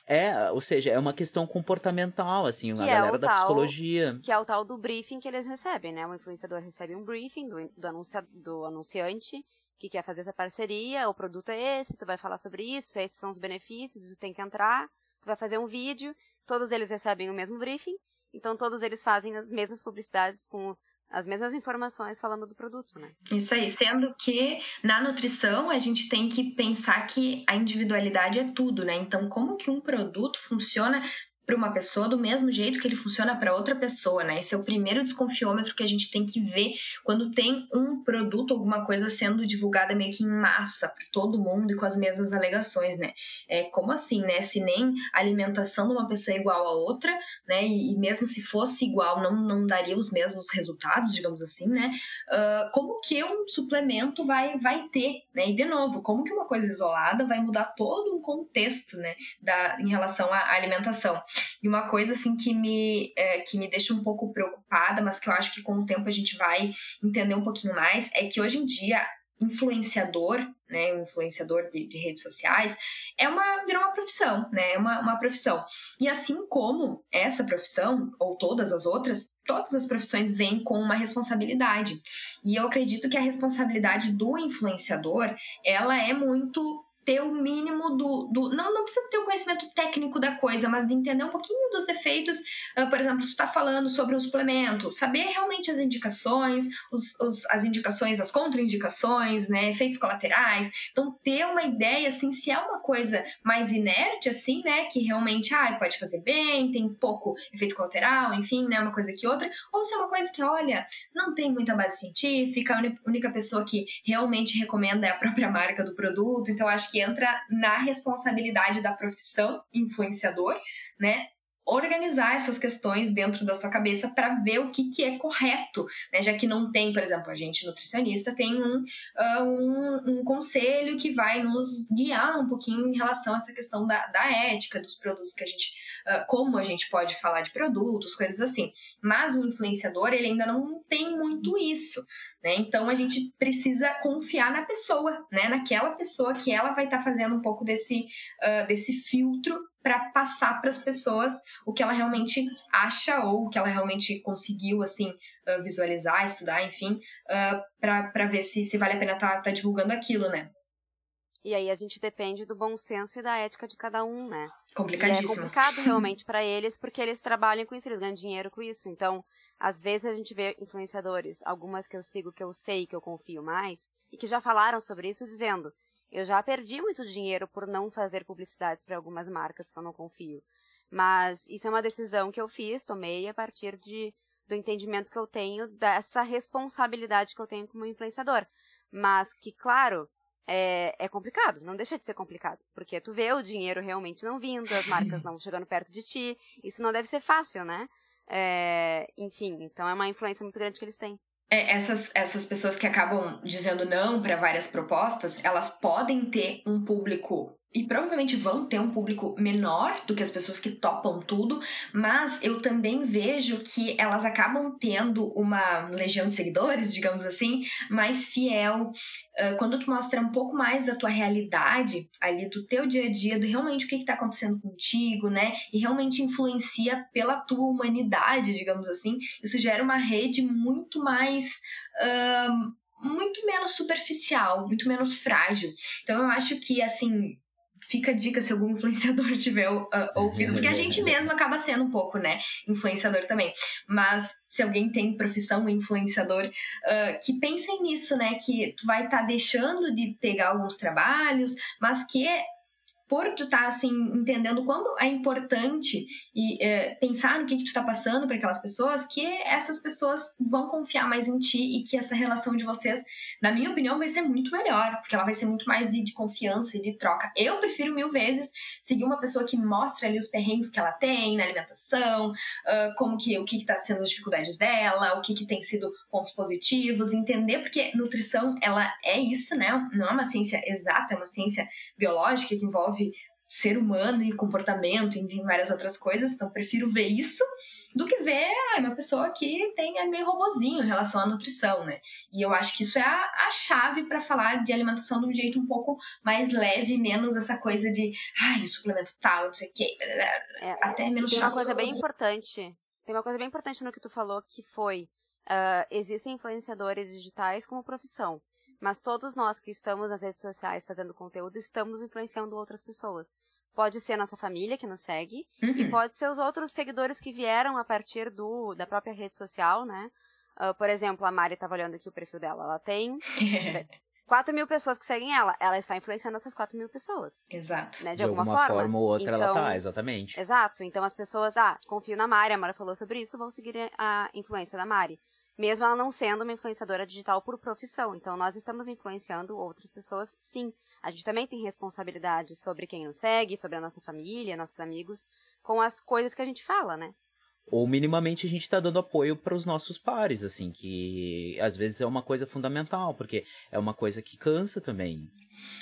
é, ou seja, é uma questão comportamental, assim, a Que é galera da tal- psicologia. Que é o tal do briefing que eles recebem, né? O influenciador recebe um briefing do, do, anuncia, do anunciante que quer fazer essa parceria, o produto é esse, tu vai falar sobre isso, esses são os benefícios, isso tem que entrar, tu vai fazer um vídeo, todos eles recebem o mesmo briefing, então todos eles fazem as mesmas publicidades com as mesmas informações falando do produto, né? Isso aí, sendo que na nutrição a gente tem que pensar que a individualidade é tudo, né? Então, como que um produto funciona para uma pessoa do mesmo jeito que ele funciona para outra pessoa, né? Esse é o primeiro desconfiômetro que a gente tem que ver quando tem um produto, alguma coisa sendo divulgada meio que em massa para todo mundo e com as mesmas alegações, né? É, como assim, né? Se nem a alimentação de uma pessoa é igual a outra, né? E, e mesmo se fosse igual, não, não daria os mesmos resultados, digamos assim, né? Uh, como que um suplemento vai, vai ter, né? E de novo, como que uma coisa isolada vai mudar todo um contexto, né? Da, em relação à alimentação. E uma coisa assim que me, é, que me deixa um pouco preocupada, mas que eu acho que com o tempo a gente vai entender um pouquinho mais, é que hoje em dia influenciador, né, influenciador de, de, redes sociais, é uma virou uma profissão, né, é uma, uma profissão. E assim como essa profissão ou todas as outras, todas as profissões vêm com uma responsabilidade. E eu acredito que a responsabilidade do influenciador, ela é muito ter o mínimo do. do não, não precisa ter o conhecimento técnico da coisa, mas de entender um pouquinho dos efeitos. Uh, por exemplo, se está falando sobre um suplemento, saber realmente as indicações, os, os, as indicações, as contraindicações, né, efeitos colaterais. Então, ter uma ideia, assim, se é uma coisa mais inerte, assim, né, que realmente ah, pode fazer bem, tem pouco efeito colateral, enfim, né, uma coisa que outra, ou se é uma coisa que, olha, não tem muita base científica, a única pessoa que realmente recomenda é a própria marca do produto, então acho que que entra na responsabilidade da profissão influenciador, né? organizar essas questões dentro da sua cabeça para ver o que, que é correto, né? Já que não tem, por exemplo, a gente nutricionista tem um, uh, um, um, conselho que vai nos guiar um pouquinho em relação a essa questão da, da ética dos produtos que a gente, uh, como a gente pode falar de produtos, coisas assim. Mas o influenciador ele ainda não tem muito isso, né? Então a gente precisa confiar na pessoa, né? Naquela pessoa que ela vai estar tá fazendo um pouco desse, uh, desse filtro para passar para as pessoas o que ela realmente acha ou o que ela realmente conseguiu assim uh, visualizar, estudar, enfim, para ver se, se vale a pena estar tá, tá divulgando aquilo, né? E aí a gente depende do bom senso e da ética de cada um, né? Complicadíssimo. E é complicado realmente para eles, porque eles trabalham com isso, eles ganham dinheiro com isso. Então, às vezes a gente vê influenciadores, algumas que eu sigo, que eu sei, que eu confio mais, e que já falaram sobre isso, dizendo: eu já perdi muito dinheiro por não fazer publicidades para algumas marcas que eu não confio. Mas isso é uma decisão que eu fiz, tomei a partir de, do entendimento que eu tenho dessa responsabilidade que eu tenho como influenciador. Mas que, claro, é, é, complicado, não deixa de ser complicado, porque tu vê o dinheiro realmente não vindo, as marcas não chegando perto de ti, isso não deve ser fácil, né? É, enfim, então é uma influência muito grande que eles têm. É, essas, essas pessoas que acabam dizendo não para várias propostas, elas podem ter um público e provavelmente vão ter um público menor do que as pessoas que topam tudo, mas eu também vejo que elas acabam tendo uma legião de seguidores, digamos assim, mais fiel. Uh, quando tu mostra um pouco mais da tua realidade ali, do teu dia a dia, do realmente o que está acontecendo contigo, né? E realmente influencia pela tua humanidade, digamos assim, isso gera uma rede muito mais. Uh, muito menos superficial, muito menos frágil. Então eu acho que assim, fica a dica se algum influenciador tiver uh, ouvido, porque a gente mesmo acaba sendo um pouco, né, influenciador também. Mas se alguém tem profissão influenciador, uh, que pensem nisso, né, que tu vai estar tá deixando de pegar alguns trabalhos, mas que por tu estar tá, assim entendendo quando é importante e é, pensar no que, que tu está passando para aquelas pessoas, que essas pessoas vão confiar mais em ti e que essa relação de vocês, na minha opinião, vai ser muito melhor, porque ela vai ser muito mais de, confiança e de troca. Eu prefiro mil vezes seguir uma pessoa que mostra ali os perrengues que ela tem na alimentação, uh, como que o que está sendo as dificuldades dela, o que, que tem sido pontos positivos, entender porque nutrição ela é isso, né? Não é uma ciência exata, é uma ciência biológica que envolve ser humano e comportamento, enfim, várias outras coisas. Então, prefiro ver isso do que ver ah, uma pessoa que tem é meio robozinho em relação à nutrição, né? E eu acho que isso é a, a chave para falar de alimentação de um jeito um pouco mais leve, menos essa coisa de, ai, suplemento tal, não sei o quê. É, até menos Tem uma coisa bem importante. Tem uma coisa bem importante no que tu falou que foi. Uh, existem influenciadores digitais como profissão. Mas todos nós que estamos nas redes sociais fazendo conteúdo estamos influenciando outras pessoas. Pode ser a nossa família que nos segue uhum. e pode ser os outros seguidores que vieram a partir do da própria rede social, né? Uh, por exemplo, a Mari estava olhando aqui o perfil dela. Ela tem 4 mil pessoas que seguem ela, ela está influenciando essas 4 mil pessoas. Exato. Né, de, De, alguma, alguma forma, ou outra ela Então, tá, exatamente. Exato. Então as pessoas, ah, confio na Mari, a Mari falou sobre isso, vão seguir a influência da Mari. Mesmo ela não sendo uma influenciadora digital por profissão. Então nós estamos influenciando outras pessoas, sim. A gente também tem responsabilidade sobre quem nos segue, sobre a nossa família, nossos amigos, com as coisas que a gente fala, né? Ou minimamente a gente tá dando apoio para os nossos pares, assim, que às vezes é uma coisa fundamental, porque é uma coisa que cansa também,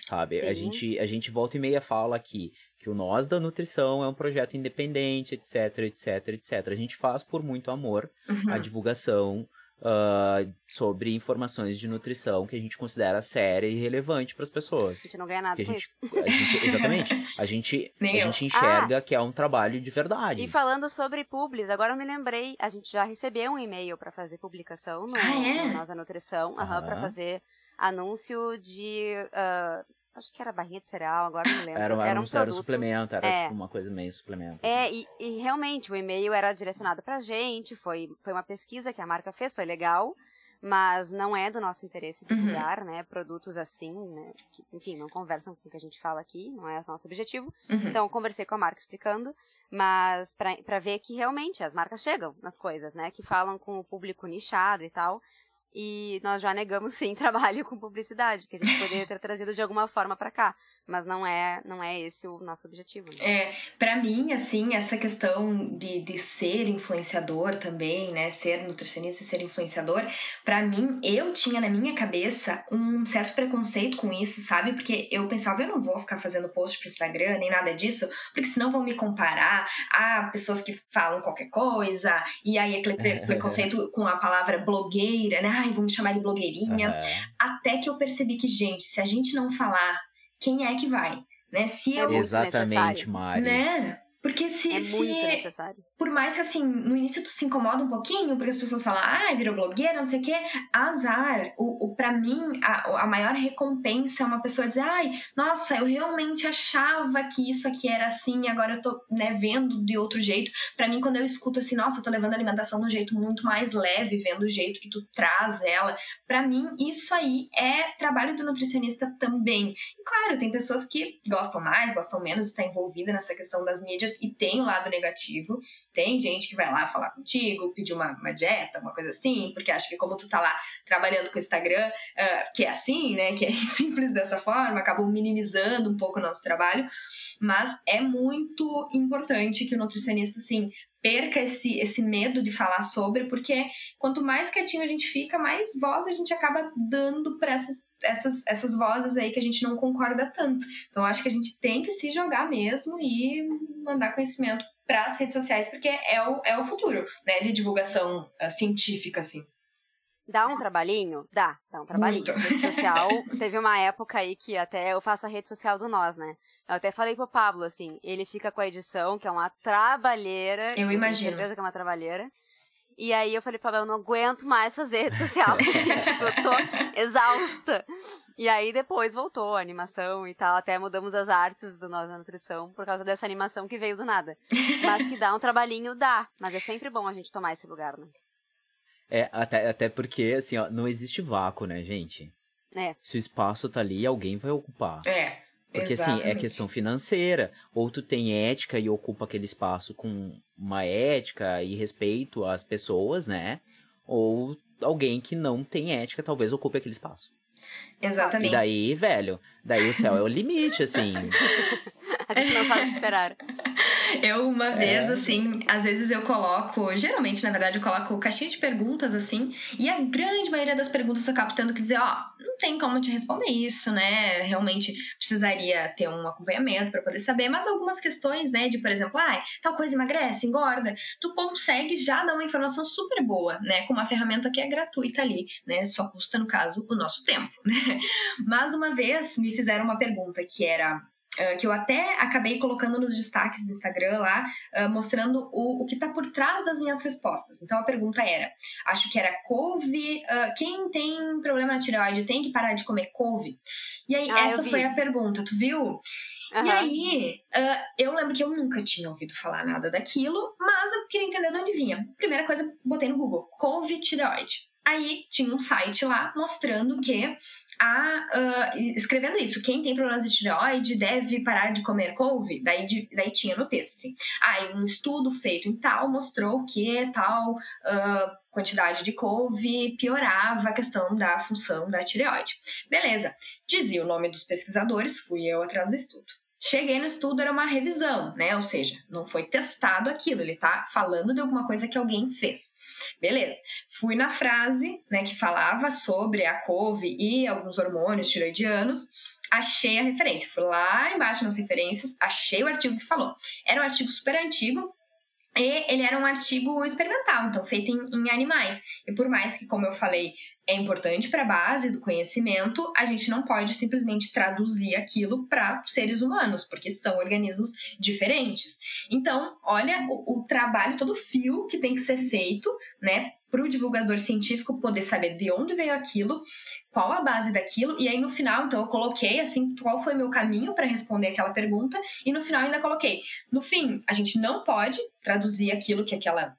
sabe? A gente, a gente volta e meia fala aqui que o Nós da Nutrição é um projeto independente, etc, etc, etc. A gente faz por muito amor Uhum. a divulgação ah, sobre informações de nutrição que a gente considera séria e relevante para as A pessoas. gente não ganha nada Que a com gente, isso. a gente- exatamente. A gente, Nem a eu. gente enxerga que é um trabalho de verdade. E falando sobre publis, agora eu me lembrei, a gente já recebeu um e-mail pra fazer publicação no, Ah, é? no Nós da Nutrição, pra fazer anúncio de, ah, acho que era barrinha de cereal, agora não lembro. Era, era, um, era um suplemento, era É. tipo uma coisa meio suplemento. É, assim. e, e realmente o e-mail era direcionado pra gente, foi, foi uma pesquisa que a marca fez, foi legal, mas não é do nosso interesse Uhum. divulgar, né, produtos assim, né, que, enfim, não conversam com o que a gente fala aqui, não é nosso objetivo. Uhum. Então, eu conversei com a marca explicando, mas pra, pra ver que realmente as marcas chegam nas coisas, né? Que falam com o público nichado e tal. E nós já negamos sim trabalho com publicidade, que a gente poderia ter trazido de alguma forma pra cá. Mas não é, não é esse o nosso objetivo. Né? É, para mim, assim, essa questão de, de ser influenciador também, né, ser nutricionista e ser influenciador, para mim, eu tinha na minha cabeça um certo preconceito com isso, sabe? Porque eu pensava, eu não vou ficar fazendo post pro Instagram, nem nada disso, porque senão vão me comparar a pessoas que falam qualquer coisa, e aí aquele pre- preconceito com a palavra blogueira, né? Ai, vão me chamar de blogueirinha. Aham. Até que eu percebi que, gente, se a gente não falar, quem é que vai? Né? Se É eu muito Exatamente, necessário. Mari. né? Porque se, É se muito necessário. por mais que assim, no início tu se incomoda um pouquinho, porque as pessoas falam, ah, virou blogueira, não sei o quê, azar. O, o, pra mim, a, a maior recompensa é uma pessoa dizer, ai, nossa, eu realmente achava que isso aqui era assim, agora eu tô, né, vendo de outro jeito. Pra mim, quando eu escuto assim, nossa, eu tô levando a alimentação de um jeito muito mais leve, vendo o jeito que tu traz ela, pra mim, isso aí é trabalho do nutricionista também. E claro, tem pessoas que gostam mais, gostam menos, está envolvida nessa questão das mídias e tem o lado negativo. Tem gente que vai lá falar contigo, pedir uma, uma dieta, uma coisa assim, porque acha que como tu tá lá trabalhando com o Instagram, ah, que é assim, né, que é simples dessa forma, acabam minimizando um pouco o nosso trabalho. Mas é muito importante que o nutricionista, assim, perca esse, esse medo de falar sobre, porque quanto mais quietinho a gente fica, mais voz a gente acaba dando para essas, essas, essas vozes aí que a gente não concorda tanto. Então, acho que a gente tem que se jogar mesmo e mandar conhecimento para as redes sociais, porque é o, é o futuro, né, de divulgação ah, científica, assim. Dá um trabalhinho? Dá, dá um trabalhinho. Muito. Rede social, teve uma época aí que até eu faço a rede social do Nós, né? Eu até falei pro Pablo, assim, ele fica com a edição, que é uma trabalheira. Eu imagino. certeza que é uma trabalheira. E aí eu falei, Pablo, eu não aguento mais fazer rede social. assim, tipo, eu tô exausta. E aí depois voltou a animação e tal. Até mudamos as artes do Nós da Nutrição por causa dessa animação que veio do nada. Mas que dá um trabalhinho, dá. Mas é sempre bom a gente tomar esse lugar, né? É, até, até porque, assim, ó, não existe vácuo, né, gente? É. Se o espaço tá ali, alguém vai ocupar. É. Porque, assim, é exatamente. questão financeira. Ou tu tem ética e ocupa aquele espaço com uma ética e respeito às pessoas, né? Ou alguém que não tem ética talvez ocupe aquele espaço. E Exatamente. daí, velho, daí o céu é o limite, assim. A gente não sabe o que esperar. Eu, uma vez, É. assim, às vezes eu coloco, geralmente, na verdade, eu coloco caixinha de perguntas, assim, e a grande maioria das perguntas eu acabo tendo que dizer, ó, não tem como te responder isso, né? Realmente precisaria ter um acompanhamento para poder saber, mas algumas questões, né, de, por exemplo, ah, tal coisa emagrece, engorda, tu consegue já dar uma informação super boa, né, com uma ferramenta que é gratuita ali, né? Só custa, no caso, o nosso tempo, né? Mas uma vez me fizeram uma pergunta que era que eu até acabei colocando nos destaques do Instagram lá, uh, mostrando o, o que está por trás das minhas respostas. Então a pergunta era: acho que era couve. Uh, quem tem problema na tireoide tem que parar de comer couve? E aí, Ah, essa foi a isso. pergunta, tu viu? E Aham. aí, ah, eu lembro que eu nunca tinha ouvido falar nada daquilo, mas eu queria entender de onde vinha. Primeira coisa, botei no Google, couve tireoide. Aí tinha um site lá mostrando que a, uh, escrevendo isso, quem tem problemas de tireoide deve parar de comer couve. Daí, de, daí tinha no texto assim, aí um estudo feito em tal mostrou que tal uh, quantidade de couve piorava a questão da função da tireoide. Beleza, dizia o nome dos pesquisadores, fui eu atrás do estudo. Cheguei no estudo, era uma revisão, né? Ou seja, não foi testado aquilo, ele tá falando de alguma coisa que alguém fez. Beleza. Fui na frase, né, que falava sobre a couve e alguns hormônios tiroidianos, achei a referência. Fui lá embaixo nas referências, achei o artigo que falou. Era um artigo super antigo, e ele era um artigo experimental, então feito em, em, animais. E por mais que, como eu falei, é importante para a base do conhecimento, a gente não pode simplesmente traduzir aquilo para seres humanos, porque são organismos diferentes. Então, olha o, o trabalho, todo o fio que tem que ser feito, né, para o divulgador científico poder saber de onde veio aquilo, qual a base daquilo, e aí no final, então eu coloquei assim, qual foi meu caminho para responder aquela pergunta, e no final ainda coloquei, no fim, a gente não pode traduzir aquilo que aquela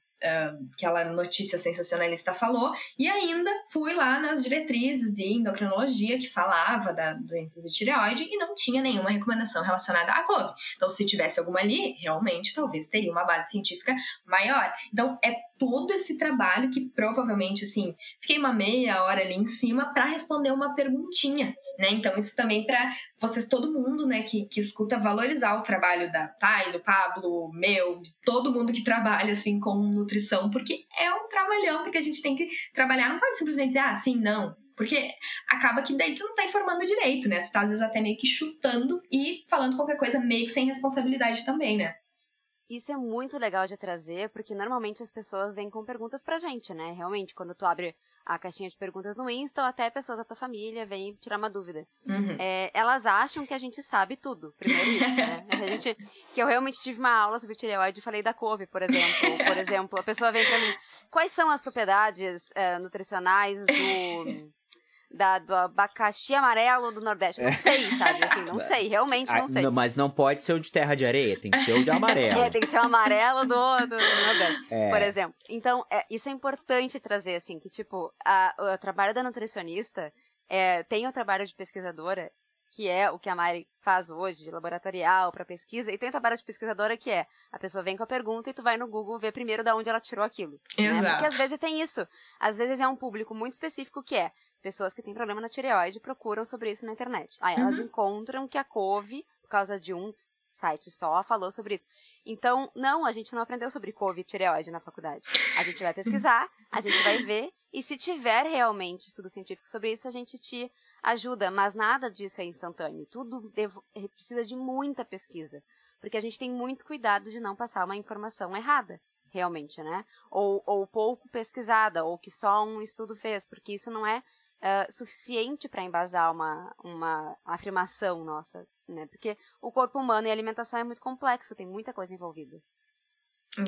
aquela notícia sensacionalista falou, e ainda fui lá nas diretrizes de endocrinologia que falava da doenças de tireoide e não tinha nenhuma recomendação relacionada à couve. Então, se tivesse alguma ali, realmente talvez teria uma base científica maior. Então, é todo esse trabalho que provavelmente, assim, fiquei uma meia hora ali em cima para responder uma perguntinha, né? Então, isso também para vocês, todo mundo, né, que, que escuta, valorizar o trabalho da Thay, do Pablo, meu, de todo mundo que trabalha, assim, com nutrição, porque é um trabalhão, porque a gente tem que trabalhar, não pode simplesmente dizer, ah, sim, não, porque acaba que daí tu não tá informando direito, né? Tu tá às vezes até meio que chutando e falando qualquer coisa meio que sem responsabilidade também, né? Isso é muito legal de trazer, porque normalmente as pessoas vêm com perguntas pra gente, né? Realmente, quando tu abre a caixinha de perguntas no Insta, ou até pessoas da tua família vêm tirar uma dúvida. Uhum. É, elas acham que a gente sabe tudo. Primeiro isso, né? A gente, que eu realmente tive uma aula sobre tireoide e falei da couve, por exemplo. Por exemplo, a pessoa vem pra mim, quais são as propriedades é, nutricionais do da, do abacaxi amarelo do Nordeste. Não sei, sabe? Assim, não sei, realmente não sei. Mas não pode ser o de terra de areia, tem que ser o de amarelo. é, tem que ser o amarelo do, do, do Nordeste, é. por exemplo. Então, é, isso é importante trazer, assim, que, tipo, a, o trabalho da nutricionista é, tem o trabalho de pesquisadora, que é o que a Mari faz hoje, laboratorial, para pesquisa, e tem o trabalho de pesquisadora que é, a pessoa vem com a pergunta e tu vai no Google ver primeiro de onde ela tirou aquilo. Exato. Né? Porque às vezes tem isso. Às vezes é um público muito específico que é, pessoas que têm problema na tireoide procuram sobre isso na internet. Aí elas uhum. encontram que a couve, por causa de um site só, falou sobre isso. Então, não, a gente não aprendeu sobre couve e tireoide na faculdade. A gente vai pesquisar, a gente vai ver, e se tiver realmente estudo científico sobre isso, a gente te ajuda, mas nada disso é instantâneo. Tudo devo, precisa de muita pesquisa, porque a gente tem muito cuidado de não passar uma informação errada realmente, né? Ou, ou pouco pesquisada, ou que só um estudo fez, porque isso não é uh, suficiente para embasar uma, uma afirmação nossa, né? Porque o corpo humano e a alimentação é muito complexo, tem muita coisa envolvida.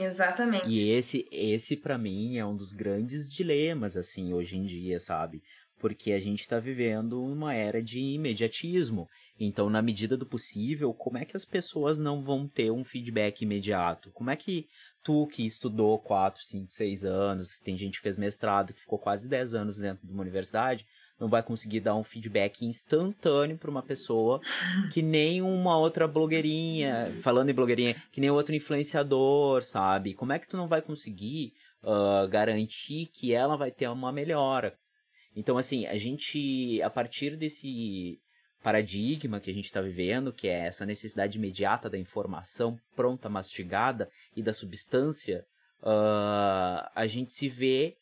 Exatamente. E esse, esse para mim é um dos grandes dilemas, assim, hoje em dia, sabe? Porque a gente está vivendo uma era de imediatismo. Então, na medida do possível, como é que as pessoas não vão ter um feedback imediato? Como é que tu, que estudou 4, 5, 6 anos, tem gente que fez mestrado, que ficou quase 10 anos dentro de uma universidade, não vai conseguir dar um feedback instantâneo para uma pessoa que nem uma outra blogueirinha, falando em blogueirinha, que nem outro influenciador, sabe? Como é que tu não vai conseguir uh, garantir que ela vai ter uma melhora? Então, assim, a gente, a partir desse paradigma que a gente está vivendo, que é essa necessidade imediata da informação pronta, mastigada e da substância, uh, a gente se vê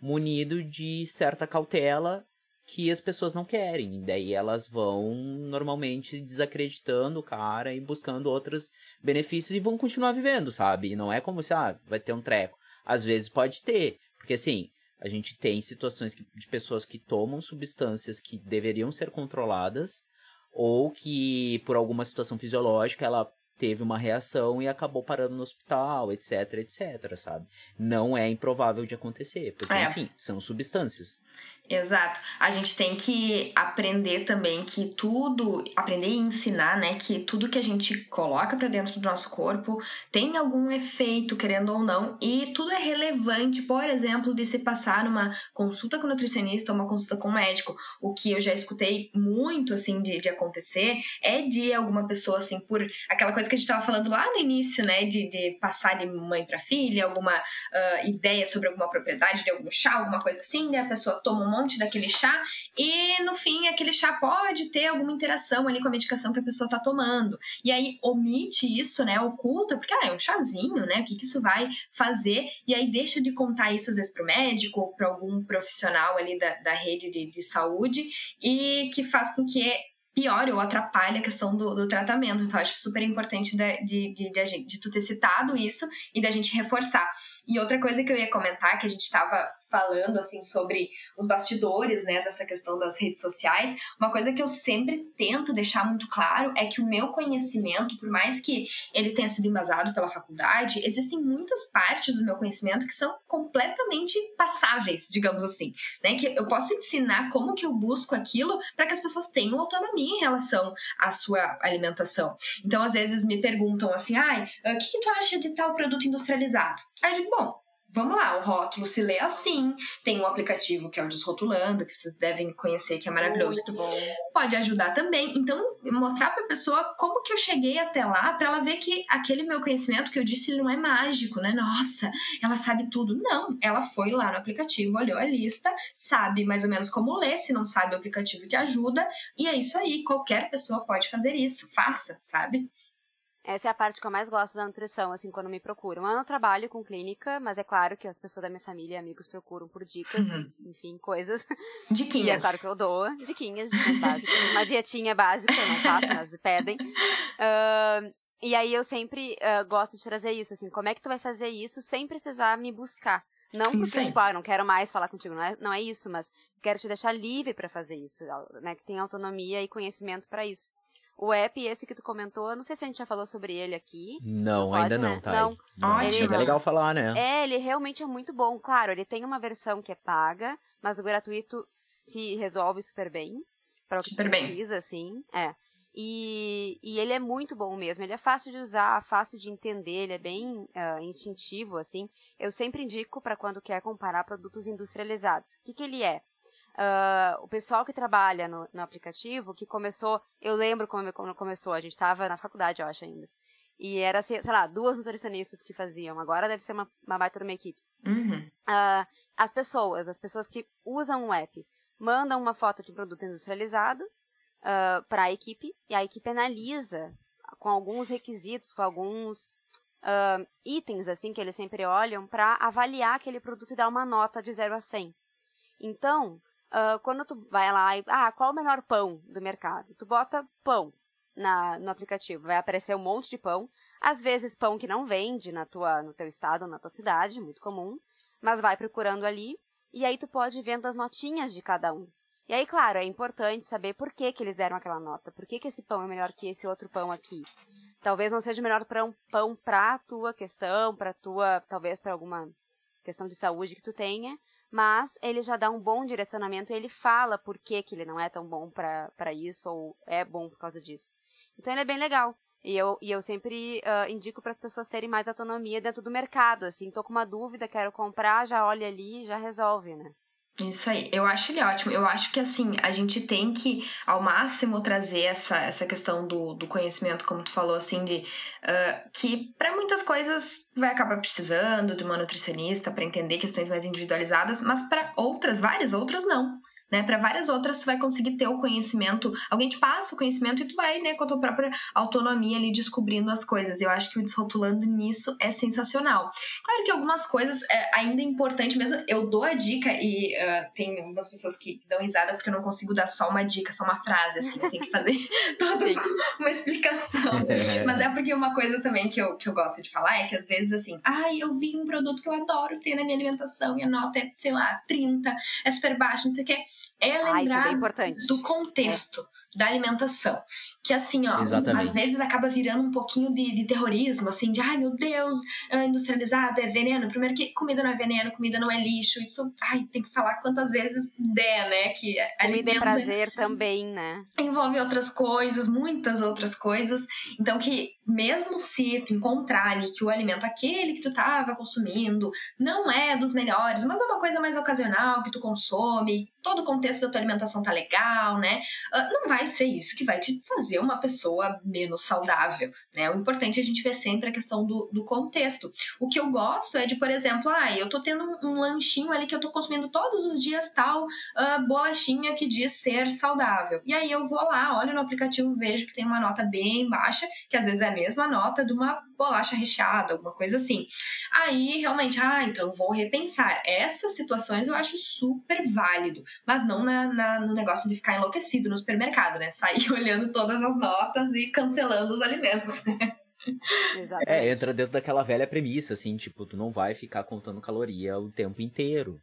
munido de certa cautela que as pessoas não querem. Daí elas vão normalmente desacreditando o cara e buscando outros benefícios e vão continuar vivendo, sabe? E não é como se, ah, vai ter um treco. Às vezes pode ter, porque assim, a gente tem situações de pessoas que tomam substâncias que deveriam ser controladas ou que por alguma situação fisiológica ela teve uma reação e acabou parando no hospital, etc, etc, sabe? Não é improvável de acontecer, porque, É. enfim, são substâncias. Exato. A gente tem que aprender também que tudo, aprender e ensinar, né, que tudo que a gente coloca pra dentro do nosso corpo tem algum efeito, querendo ou não, e tudo é relevante, por exemplo, de se passar numa consulta com nutricionista, uma consulta com médico. O que eu já escutei muito, assim, de, de acontecer é de alguma pessoa, assim, por aquela coisa que a gente tava falando lá no início, né, de, de passar de mãe pra filha, alguma ah, ideia sobre alguma propriedade de algum chá, alguma coisa assim, né, a pessoa toma um monte daquele chá e no fim aquele chá pode ter alguma interação ali com a medicação que a pessoa tá tomando. E aí omite isso, né? Oculta, porque ah, é um chazinho, né? O que, que isso vai fazer? E aí deixa de contar isso às vezes pro médico ou para algum profissional ali da, da rede de, de saúde e que faz com que piore ou atrapalhe a questão do, do tratamento. Então, acho super importante de, de, de, de, de tu ter citado isso e da gente reforçar. E outra coisa que eu ia comentar, que a gente estava falando, assim, sobre os bastidores, né, dessa questão das redes sociais, uma coisa que eu sempre tento deixar muito claro é que o meu conhecimento, por mais que ele tenha sido embasado pela faculdade, existem muitas partes do meu conhecimento que são completamente passáveis, digamos assim, né, que eu posso ensinar como que eu busco aquilo para que as pessoas tenham autonomia em relação à sua alimentação. Então, às vezes me perguntam assim, ai, o que, que tu acha de tal produto industrializado? Aí eu digo, bom, vamos lá, o rótulo se lê assim, tem um aplicativo que é o Desrotulando, que vocês devem conhecer, que é maravilhoso, Muito que bom. pode ajudar também. Então, mostrar para a pessoa como que eu cheguei até lá, para ela ver que aquele meu conhecimento que eu disse não é mágico, né? Nossa, ela sabe tudo. Não, ela foi lá no aplicativo, olhou a lista, sabe mais ou menos como ler, se não sabe, o aplicativo te ajuda. E é isso aí, qualquer pessoa pode fazer isso, faça, sabe? Essa é a parte que eu mais gosto da nutrição, assim, quando me procuram. Eu não trabalho com clínica, mas é claro que as pessoas da minha família e amigos procuram por dicas, Uhum. enfim, coisas. E é Diquinhas. claro que eu dou diquinhas, diquinhas básicas. Uma dietinha básica, eu não faço, mas pedem. Ahn, e aí eu sempre ah, gosto de trazer isso, assim, como é que tu vai fazer isso sem precisar me buscar? Não porque, aí. tipo, ah, não quero mais falar contigo, não é, não é isso, mas quero te deixar livre pra fazer isso, né, que tem autonomia e conhecimento pra isso. O app, esse que tu comentou, eu não sei se a gente já falou sobre ele aqui. Não, Pode, ainda né? não, tá? Não. Mas Ótimo. é legal falar, né? É, ele realmente é muito bom. Claro, ele tem uma versão que é paga, mas o gratuito se resolve super bem. Para o que Super bem. precisa, assim. É. E, e ele é muito bom mesmo. Ele é fácil de usar, fácil de entender, ele é bem ah, instintivo, assim. Eu sempre indico para quando quer comparar produtos industrializados. O que, que ele é? Ah, o pessoal que trabalha no, no aplicativo, que começou, eu lembro como, como começou, a gente estava na faculdade, eu acho ainda. E era, sei sei lá, duas nutricionistas que faziam. Agora deve ser uma, uma baita de uma equipe. Uhum. Ah, as pessoas, as pessoas que usam o app, mandam uma foto de um produto industrializado para a equipe e a equipe analisa com alguns requisitos, com alguns ah, itens assim que eles sempre olham para avaliar aquele produto e dar uma nota de 0 a 100. Então, ah, quando tu vai lá e ah, qual o melhor pão do mercado? Tu bota pão na, no aplicativo, vai aparecer um monte de pão, às vezes pão que não vende na tua, no teu estado ou na tua cidade, muito comum, mas vai procurando ali e aí tu pode ir vendo as notinhas de cada um. E aí, claro, é importante saber por que, que eles deram aquela nota, por que, que esse pão é melhor que esse outro pão aqui. Talvez não seja o melhor pão, pão pra tua questão, pra tua, talvez para alguma questão de saúde que tu tenha, mas ele já dá um bom direcionamento e ele fala por que, que ele não é tão bom para isso ou é bom por causa disso. Então ele é bem legal. E eu, e eu sempre ah, indico para as pessoas terem mais autonomia dentro do mercado. Assim, tô com uma dúvida, quero comprar, já olha ali, já resolve, né? Isso aí, eu acho ele ótimo. Eu acho que assim, a gente tem que, ao máximo, trazer essa, essa questão do, do conhecimento, como tu falou, assim, de ah, que para muitas coisas vai acabar precisando de uma nutricionista para entender questões mais individualizadas, mas para outras, várias outras, não. Né? Para várias outras, tu vai conseguir ter o conhecimento, alguém te passa o conhecimento e tu vai, né, com a tua própria autonomia ali descobrindo as coisas. Eu acho que o desrotulando nisso é sensacional. Claro que algumas coisas é ainda é importante, mesmo eu dou a dica e ah, tem algumas pessoas que dão risada porque eu não consigo dar só uma dica, só uma frase, assim, eu tenho que fazer toda uma explicação. Mas é porque uma coisa também que eu, que eu gosto de falar é que às vezes assim, ai, eu vi um produto que eu adoro ter na minha alimentação e a nota é, sei lá, 30, é super baixa, não sei o quê. É Ah, é lembrar bem importante. do contexto da alimentação. Que assim, ó, Exatamente. às vezes acaba virando um pouquinho de, de terrorismo, assim, de ai meu Deus, ah, industrializado é veneno. Primeiro que comida não é veneno, comida não é lixo. Isso, ai, tem que falar quantas vezes der, né? Que Comida alimento e prazer também, né? envolve outras coisas, muitas outras coisas. Então, que mesmo se tu encontrar ali que o alimento aquele que tu tava consumindo não é dos melhores, mas é uma coisa mais ocasional que tu consome, todo o contexto da tua alimentação tá legal, né? Ah, não vai ser isso que vai te fazer uma pessoa menos saudável, né? O importante é a gente ver sempre a questão do, do contexto. O que eu gosto é de, por exemplo, ah, eu tô tendo um, um lanchinho ali que eu tô consumindo todos os dias tal ah, bolachinha que diz ser saudável. E aí eu vou lá, olho no aplicativo, vejo que tem uma nota bem baixa, que às vezes é a mesma nota de uma bolacha recheada, alguma coisa assim. Aí realmente, ah, então vou repensar. Essas situações eu acho super válido, mas não na, na- no negócio de ficar enlouquecido no supermercado, né? Sair olhando todas as notas e cancelando os alimentos. Exatamente. É, entra dentro daquela velha premissa, assim, tipo, tu não vai ficar contando caloria o tempo inteiro,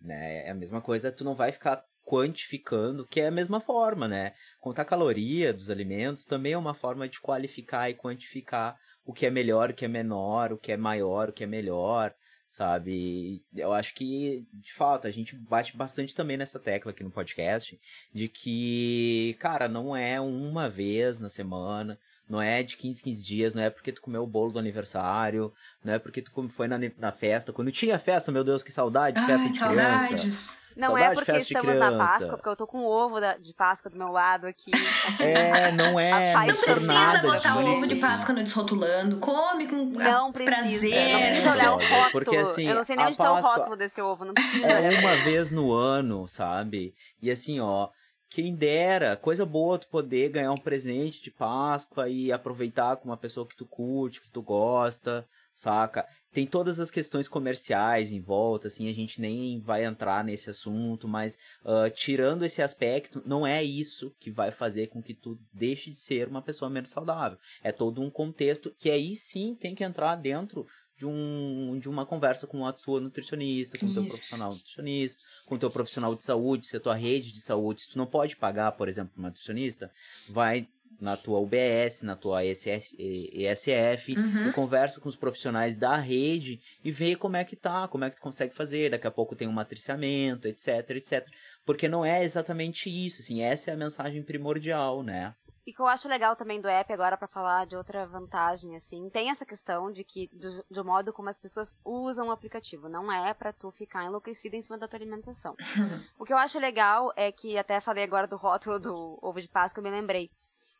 né? É a mesma coisa, tu não vai ficar quantificando, que é a mesma forma, né? Contar caloria dos alimentos também é uma forma de qualificar e quantificar o que é melhor, o que é menor, o que é maior, o que é melhor, sabe? Eu acho que, de fato, a gente bate bastante também nessa tecla aqui no podcast, de que, cara, não é uma vez na semana, não é de 15, 15 dias, não é porque tu comeu o bolo do aniversário, não é porque tu foi na, na festa. Quando tinha festa, meu Deus, que saudade, festa Ai, de criança. saudades. Não Saudade é de porque festa de estamos na criança. Páscoa, porque eu tô com o ovo da- de Páscoa do meu lado aqui. assim. É, não é, não precisa nada botar o disso, ovo de. Páscoa no desrotulando. Come com Não precisa, prazer. não precisa olhar o rótulo. porque, assim, eu não sei nem a onde tá o Páscoa- rótulo desse ovo, não precisa É uma vez no ano, sabe? E assim, ó, quem dera, coisa boa tu poder ganhar um presente de Páscoa e aproveitar com uma pessoa que tu curte, que tu gosta, saca? Tem todas as questões comerciais em volta, assim, a gente nem vai entrar nesse assunto, mas ah, tirando esse aspecto, não é isso que vai fazer com que tu deixe de ser uma pessoa menos saudável. É todo um contexto que aí sim tem que entrar dentro de, um, de uma conversa com a tua nutricionista, com o teu profissional nutricionista, com o teu profissional de saúde, se a tua rede de saúde, se tu não pode pagar, por exemplo, uma nutricionista, vai na tua UBS, na tua ESS, ESF, Uhum. e conversa com os profissionais da rede e vê como é que tá, como é que tu consegue fazer, daqui a pouco tem um matriciamento, etc, etc. Porque não é exatamente isso, assim, essa é a mensagem primordial, né? E que eu acho legal também do app agora pra falar de outra vantagem, assim, tem essa questão de que, do, do modo como as pessoas usam o aplicativo, não é pra tu ficar enlouquecida em cima da tua alimentação. o que eu acho legal é que, até falei agora do rótulo do ovo de Páscoa, eu me lembrei.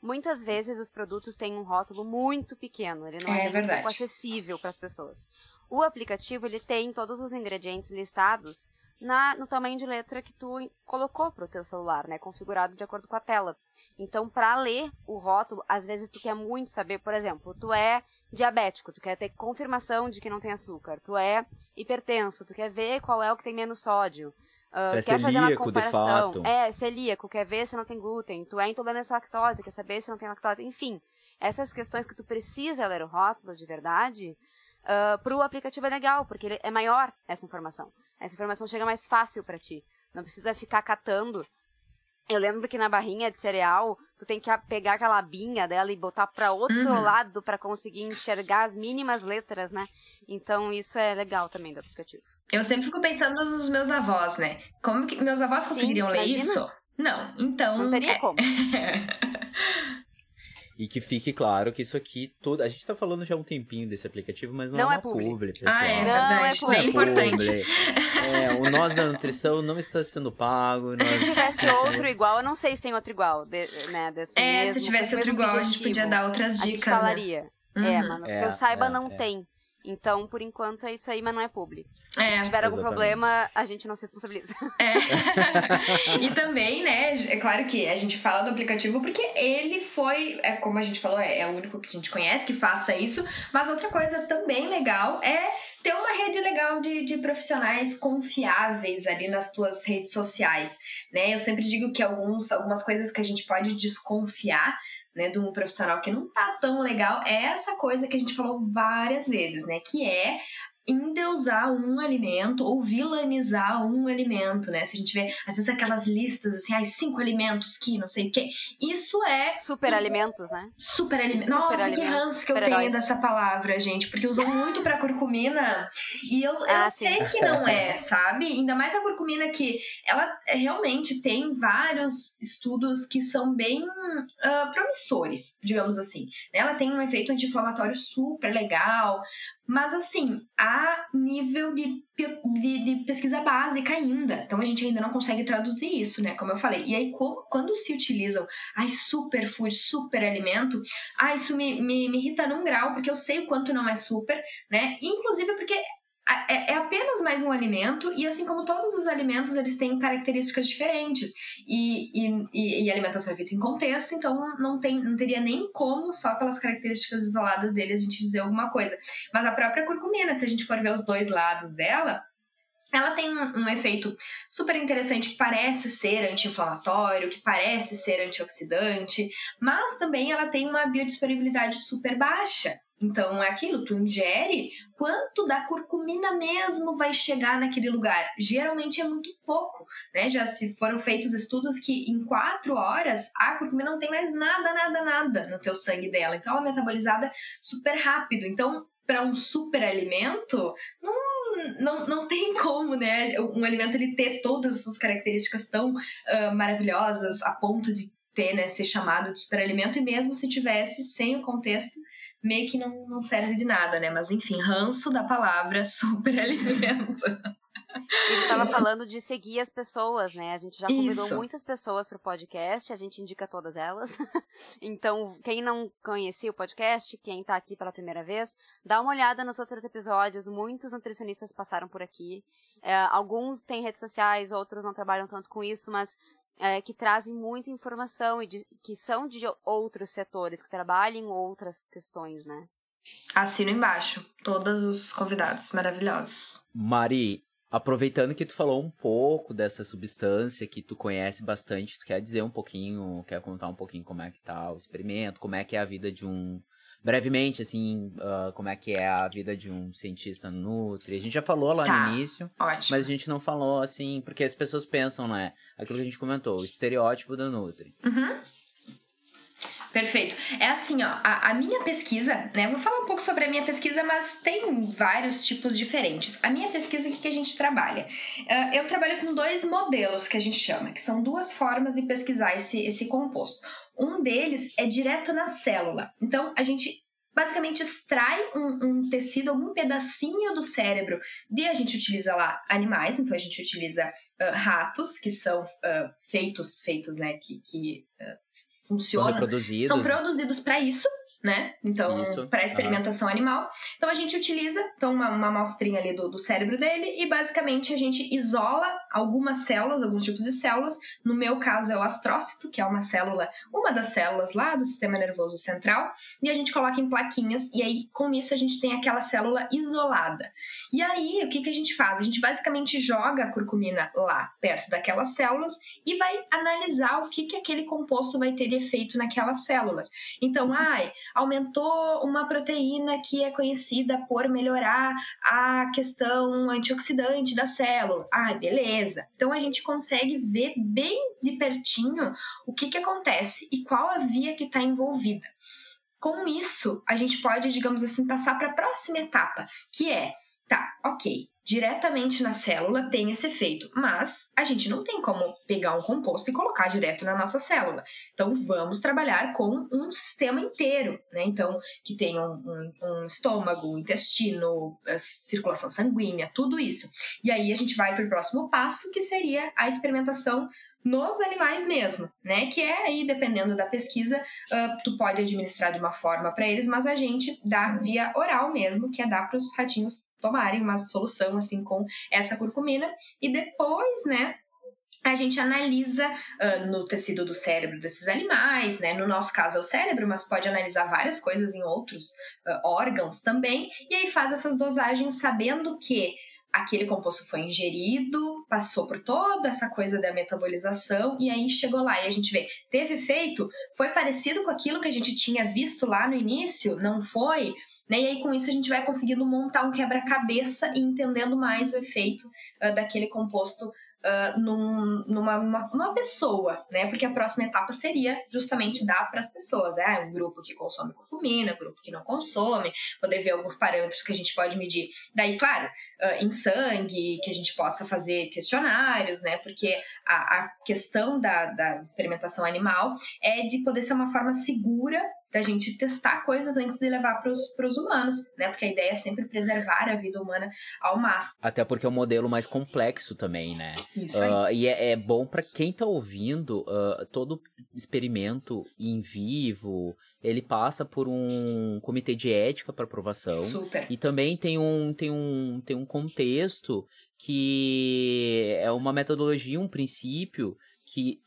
Muitas vezes os produtos têm um rótulo muito pequeno, ele não É é, pouco acessível para as pessoas. O aplicativo, ele tem todos os ingredientes listados na, no tamanho de letra que tu colocou pro teu celular, né, configurado de acordo com a tela. Então, para ler o rótulo, às vezes tu quer muito saber, por exemplo, tu é diabético, tu quer ter confirmação de que não tem açúcar, tu é hipertenso, tu quer ver qual é o que tem menos sódio. ah, Tu é quer fazer uma celíaco, de comparação. fato. É, celíaco, quer ver se não tem glúten, tu é intolerante à lactose, quer saber se não tem lactose, enfim. Essas questões que tu precisa ler o rótulo de verdade, ah, pro aplicativo é legal, porque ele é maior essa informação. Essa informação chega mais fácil pra ti. Não precisa ficar catando. Eu lembro que na barrinha de cereal, tu tem que pegar aquela abinha dela e botar pra outro Uhum. lado pra conseguir enxergar as mínimas letras, né? Então isso é legal também do aplicativo. Eu sempre fico pensando nos meus avós, né? Como que meus avós Sim, conseguiriam ler isso? Não, então. Não teria é- como. E que fique claro que isso aqui, tudo. A gente tá falando já há um tempinho desse aplicativo, mas não, Não é é uma publi. publi, pessoal. Ah, é Não, é Bem publi. importante. É, o Nós da Nutrição não está sendo pago. nós- Se tivesse outro igual, eu não sei se tem outro igual, de- né? Desse É, mesmo, se tivesse outro igual, a gente objetivo. podia dar outras A gente dicas, né? falaria. É, Uhum. mano, que É, eu saiba é, não é. tem. Então, por enquanto, é isso aí, mas não é publi. Se É, tiver algum Exatamente. problema, a gente não se responsabiliza. é. e também, né, é claro que a gente fala do aplicativo porque ele foi, é, como a gente falou, é, é o único que a gente conhece que faça isso, mas outra coisa também legal é ter uma rede legal de, de profissionais confiáveis ali nas tuas redes sociais, né? Eu sempre digo que alguns, algumas coisas que a gente pode desconfiar né, de um profissional que não tá tão legal é essa coisa que a gente falou várias vezes, né? Que é endeusar um alimento ou vilanizar um alimento, né? Se a gente vê, às vezes, aquelas listas assim, ai, cinco alimentos que não sei o quê. Isso é. Super alimentos, né? Super alimentos. Nossa, alimentos, que ranço que eu tenho dessa palavra, gente, porque usam muito pra curcumina e eu, ah, eu sei que não é, sabe? Ainda mais a curcumina que ela realmente tem vários estudos que são bem uh, promissores, digamos assim. Ela tem um efeito anti-inflamatório super legal, mas assim, a nível de, de, de, pesquisa básica ainda. Então a gente ainda não consegue traduzir isso, né? Como eu falei. E aí, quando se utilizam ai, superfood, super alimento, ah, isso me, me, me irrita num grau, porque eu sei o quanto não é super, né? Inclusive porque é, é, apenas mais um alimento e assim como todos os alimentos eles têm características diferentes e, e, e alimentação é feita em contexto então não tem não teria nem como só pelas características isoladas dele a gente dizer alguma coisa mas a própria curcumina se a gente for ver os dois lados dela ela tem um, um efeito super interessante que parece ser anti-inflamatório, que parece ser antioxidante, mas também ela tem uma biodisponibilidade super baixa. Então é aquilo, tu ingere, quanto da curcumina mesmo vai chegar naquele lugar? Geralmente é muito pouco, né? Já se foram feitos estudos que em quatro horas a curcumina não tem mais nada, nada, nada no teu sangue dela. Então ela é metabolizada super rápido. Então, para um super alimento, não não, não tem como, né? Um alimento ele ter todas essas características tão uh, maravilhosas a ponto de ter, né, ser chamado de superalimento, e mesmo se tivesse, sem o contexto, meio que não, não serve de nada, né? Mas enfim, ranço da palavra superalimento. Ele estava falando de seguir as pessoas, né? A gente já convidou Isso. muitas pessoas para o podcast, a gente indica todas elas. então, quem não conhecia o podcast, quem está aqui pela primeira vez, dá uma olhada nos outros episódios. Muitos nutricionistas passaram por aqui. É, alguns têm redes sociais, outros não trabalham tanto com isso, mas é, que trazem muita informação e de, que são de outros setores, que trabalham em outras questões, né? Assino embaixo, todos os convidados maravilhosos. Mari, aproveitando que tu falou um pouco dessa substância que tu conhece bastante, tu quer dizer um pouquinho, quer contar um pouquinho como é que tá o experimento, como é que é a vida de um brevemente, assim, uh, como é que é a vida de um cientista Nutri. A gente já falou lá tá, no início, ótimo. mas a gente não falou, assim, porque as pessoas pensam, né? Aquilo que a gente comentou, o estereótipo da Nutri. Uhum. Perfeito. É assim, ó, a, a, minha pesquisa, né? Vou falar um pouco sobre a minha pesquisa, mas tem vários tipos diferentes. A minha pesquisa, o que, que a gente trabalha? Uh, eu trabalho com dois modelos que a gente chama, que são duas formas de pesquisar esse, esse composto. Um deles é direto na célula. Então, a gente basicamente extrai um, um, tecido, algum pedacinho do cérebro, e a gente utiliza lá animais, então a gente utiliza uh, ratos, que são uh, feitos, feitos, né, que, que uh, funcionam. São, são produzidos para isso, né? Então, para experimentação animal. Então, a gente utiliza então, uma, uma amostrinha ali do, do cérebro dele e, basicamente, a gente isola algumas células, alguns tipos de células. No meu caso, é o astrócito, que é uma célula, uma das células lá do sistema nervoso central. E a gente coloca em plaquinhas e aí, com isso, a gente tem aquela célula isolada. E aí, o que, que a gente faz? A gente, basicamente, joga a curcumina lá, perto daquelas células e vai analisar o que, que aquele composto vai ter de efeito naquelas células. Então, ai aumentou uma proteína que é conhecida por melhorar a questão antioxidante da célula. Ah, beleza. Então a gente consegue ver bem de pertinho o que, que acontece e qual a via que está envolvida. Com isso, a gente pode, digamos assim, passar para a próxima etapa, que é, tá, ok, diretamente na célula tem esse efeito, mas a gente não tem como pegar um composto e colocar direto na nossa célula. Então vamos trabalhar com um sistema inteiro, né? Então que tenha um, um, um estômago, intestino, circulação sanguínea, tudo isso. E aí a gente vai para o próximo passo, que seria a experimentação nos animais mesmo, né? Que é aí, dependendo da pesquisa, uh, tu pode administrar de uma forma para eles, mas a gente dá via oral mesmo, que é dar para os ratinhos tomarem uma solução assim com essa curcumina e depois, né, a gente analisa uh, no tecido do cérebro desses animais, né? No nosso caso é o cérebro, mas pode analisar várias coisas em outros uh, órgãos também, e aí faz essas dosagens sabendo que aquele composto foi ingerido, passou por toda essa coisa da metabolização e aí chegou lá e a gente vê, teve efeito? Foi parecido com aquilo que a gente tinha visto lá no início? Não foi? né? E aí com isso a gente vai conseguindo montar um quebra-cabeça e entendendo mais o efeito uh, daquele composto uh, num, numa uma, uma, pessoa, né? Porque a próxima etapa seria justamente dar para as pessoas, né? Um grupo que consome curcumina, um grupo que não consome, poder ver alguns parâmetros que a gente pode medir. Daí, claro, uh, em sangue, que a gente possa fazer questionários, né? Porque a, a questão da, da experimentação animal é de poder ser uma forma segura da gente testar coisas antes de levar para os humanos, né? Porque a ideia é sempre preservar a vida humana ao máximo. Até porque é um modelo mais complexo também, né? Isso aí. Uh, e é, é, bom para quem tá ouvindo, uh, todo experimento em vivo, ele passa por um comitê de ética para aprovação. Super. E também tem um, tem um, tem um contexto que é uma metodologia, um princípio que,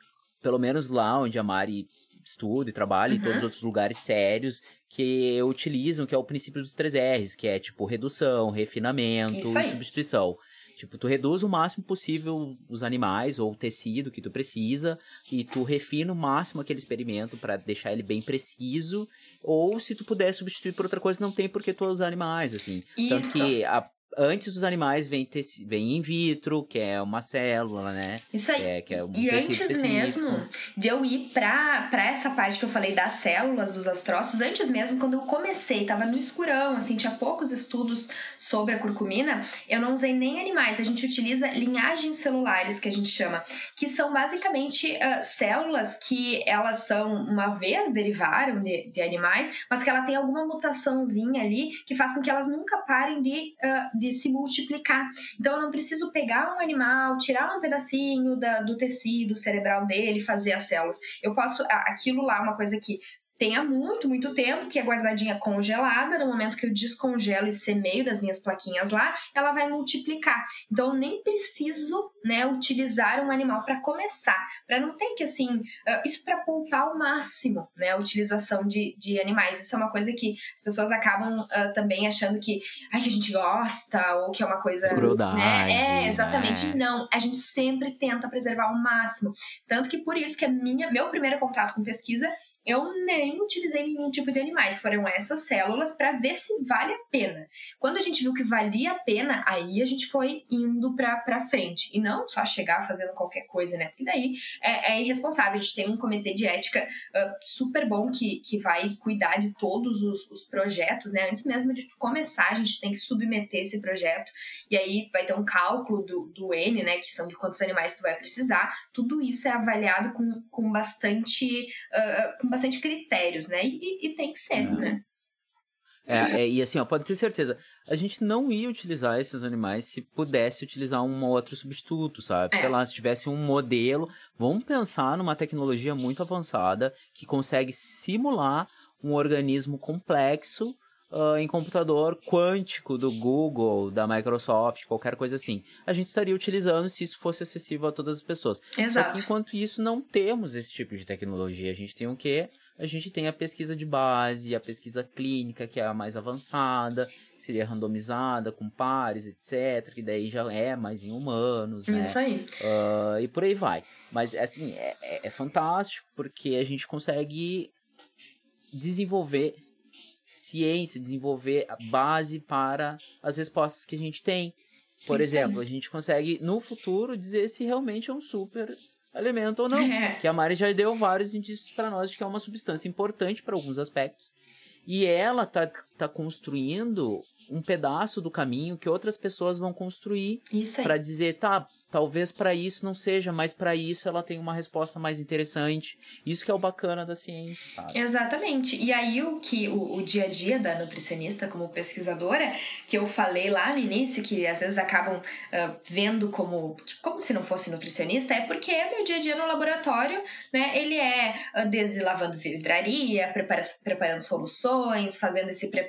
pelo menos lá onde a Mari estuda e trabalha, uhum. e todos os outros lugares sérios que utilizam, que é o princípio dos três R's, que é tipo redução, refinamento e substituição. Tipo, tu reduz o máximo possível os animais ou o tecido que tu precisa e tu refina o máximo aquele experimento para deixar ele bem preciso. Ou se tu puder substituir por outra coisa, não tem porque tu usar animais, assim. Isso. Tanto que a antes dos animais vem, vem in vitro, que é uma célula, né? Isso aí. É, que é um e antes específico. mesmo de eu ir pra, pra essa parte que eu falei das células, dos astrócitos, antes mesmo, quando eu comecei, tava no escurão, assim, tinha poucos estudos sobre a curcumina, eu não usei nem animais, a gente utiliza linhagens celulares, que a gente chama, que são basicamente uh, células que elas são, uma vez derivaram de, de, animais, mas que ela tem alguma mutaçãozinha ali que faz com que elas nunca parem de, uh, de se multiplicar. Então, eu não preciso pegar um animal, tirar um pedacinho da, do tecido cerebral dele, fazer as células. Eu posso, aquilo lá, uma coisa que tem há muito, muito tempo, que é guardadinha congelada. No momento que eu descongelo e semeio das minhas plaquinhas lá, ela vai multiplicar. Então, eu nem preciso né, utilizar um animal para começar, para não ter que, assim, uh, isso para poupar ao máximo né, a utilização de, de animais. Isso é uma coisa que as pessoas acabam uh, também achando que, ai, que a gente gosta, ou que é uma coisa. Crueldade. Né? É, exatamente. Né? Não. A gente sempre tenta preservar ao máximo. Tanto que por isso que a minha, meu primeiro contato com pesquisa eu nem utilizei nenhum tipo de animais, foram essas células para ver se vale a pena. Quando a gente viu que valia a pena, aí a gente foi indo para frente. E não só chegar fazendo qualquer coisa, né? Porque daí é, é irresponsável. A gente tem um comitê de ética uh, super bom que, que vai cuidar de todos os, os projetos, né? Antes mesmo de começar, a gente tem que submeter esse projeto. E aí vai ter um cálculo do, do N, né? Que são de quantos animais tu vai precisar. Tudo isso é avaliado com, com bastante. Uh, com bastante critérios, né? E, e tem que ser, uhum. né? É, é, e assim, ó, pode ter certeza, a gente não ia utilizar esses animais se pudesse utilizar um outro substituto, sabe? É. Sei lá, se tivesse um modelo, vamos pensar numa tecnologia muito avançada que consegue simular um organismo complexo uh, em computador quântico do Google, da Microsoft, qualquer coisa assim. A gente estaria utilizando se isso fosse acessível a todas as pessoas. Exato. Só que enquanto isso, não temos esse tipo de tecnologia. A gente tem o quê? A gente tem a pesquisa de base, a pesquisa clínica, que é a mais avançada, que seria randomizada, com pares, etc., que daí já é mais em humanos, né? Isso aí. Uh, e por aí vai. Mas, assim, é, é, é fantástico, porque a gente consegue desenvolver ciência, desenvolver a base para as respostas que a gente tem. Por Isso exemplo, a gente consegue no futuro dizer se realmente é um super elemento ou não. É. Que a Mari já deu vários indícios para nós de que é uma substância importante para alguns aspectos. E ela tá, tá construindo um pedaço do caminho que outras pessoas vão construir para dizer, tá, talvez para isso não seja, mas para isso ela tem uma resposta mais interessante. Isso que é o bacana da ciência, sabe? Exatamente. E aí o que o, o dia a dia da nutricionista como pesquisadora, que eu falei lá no início, que às vezes acabam uh, vendo como, como se não fosse nutricionista, é porque meu dia a dia no laboratório, né, ele é desde lavando vidraria, prepara, preparando soluções, fazendo esse preparo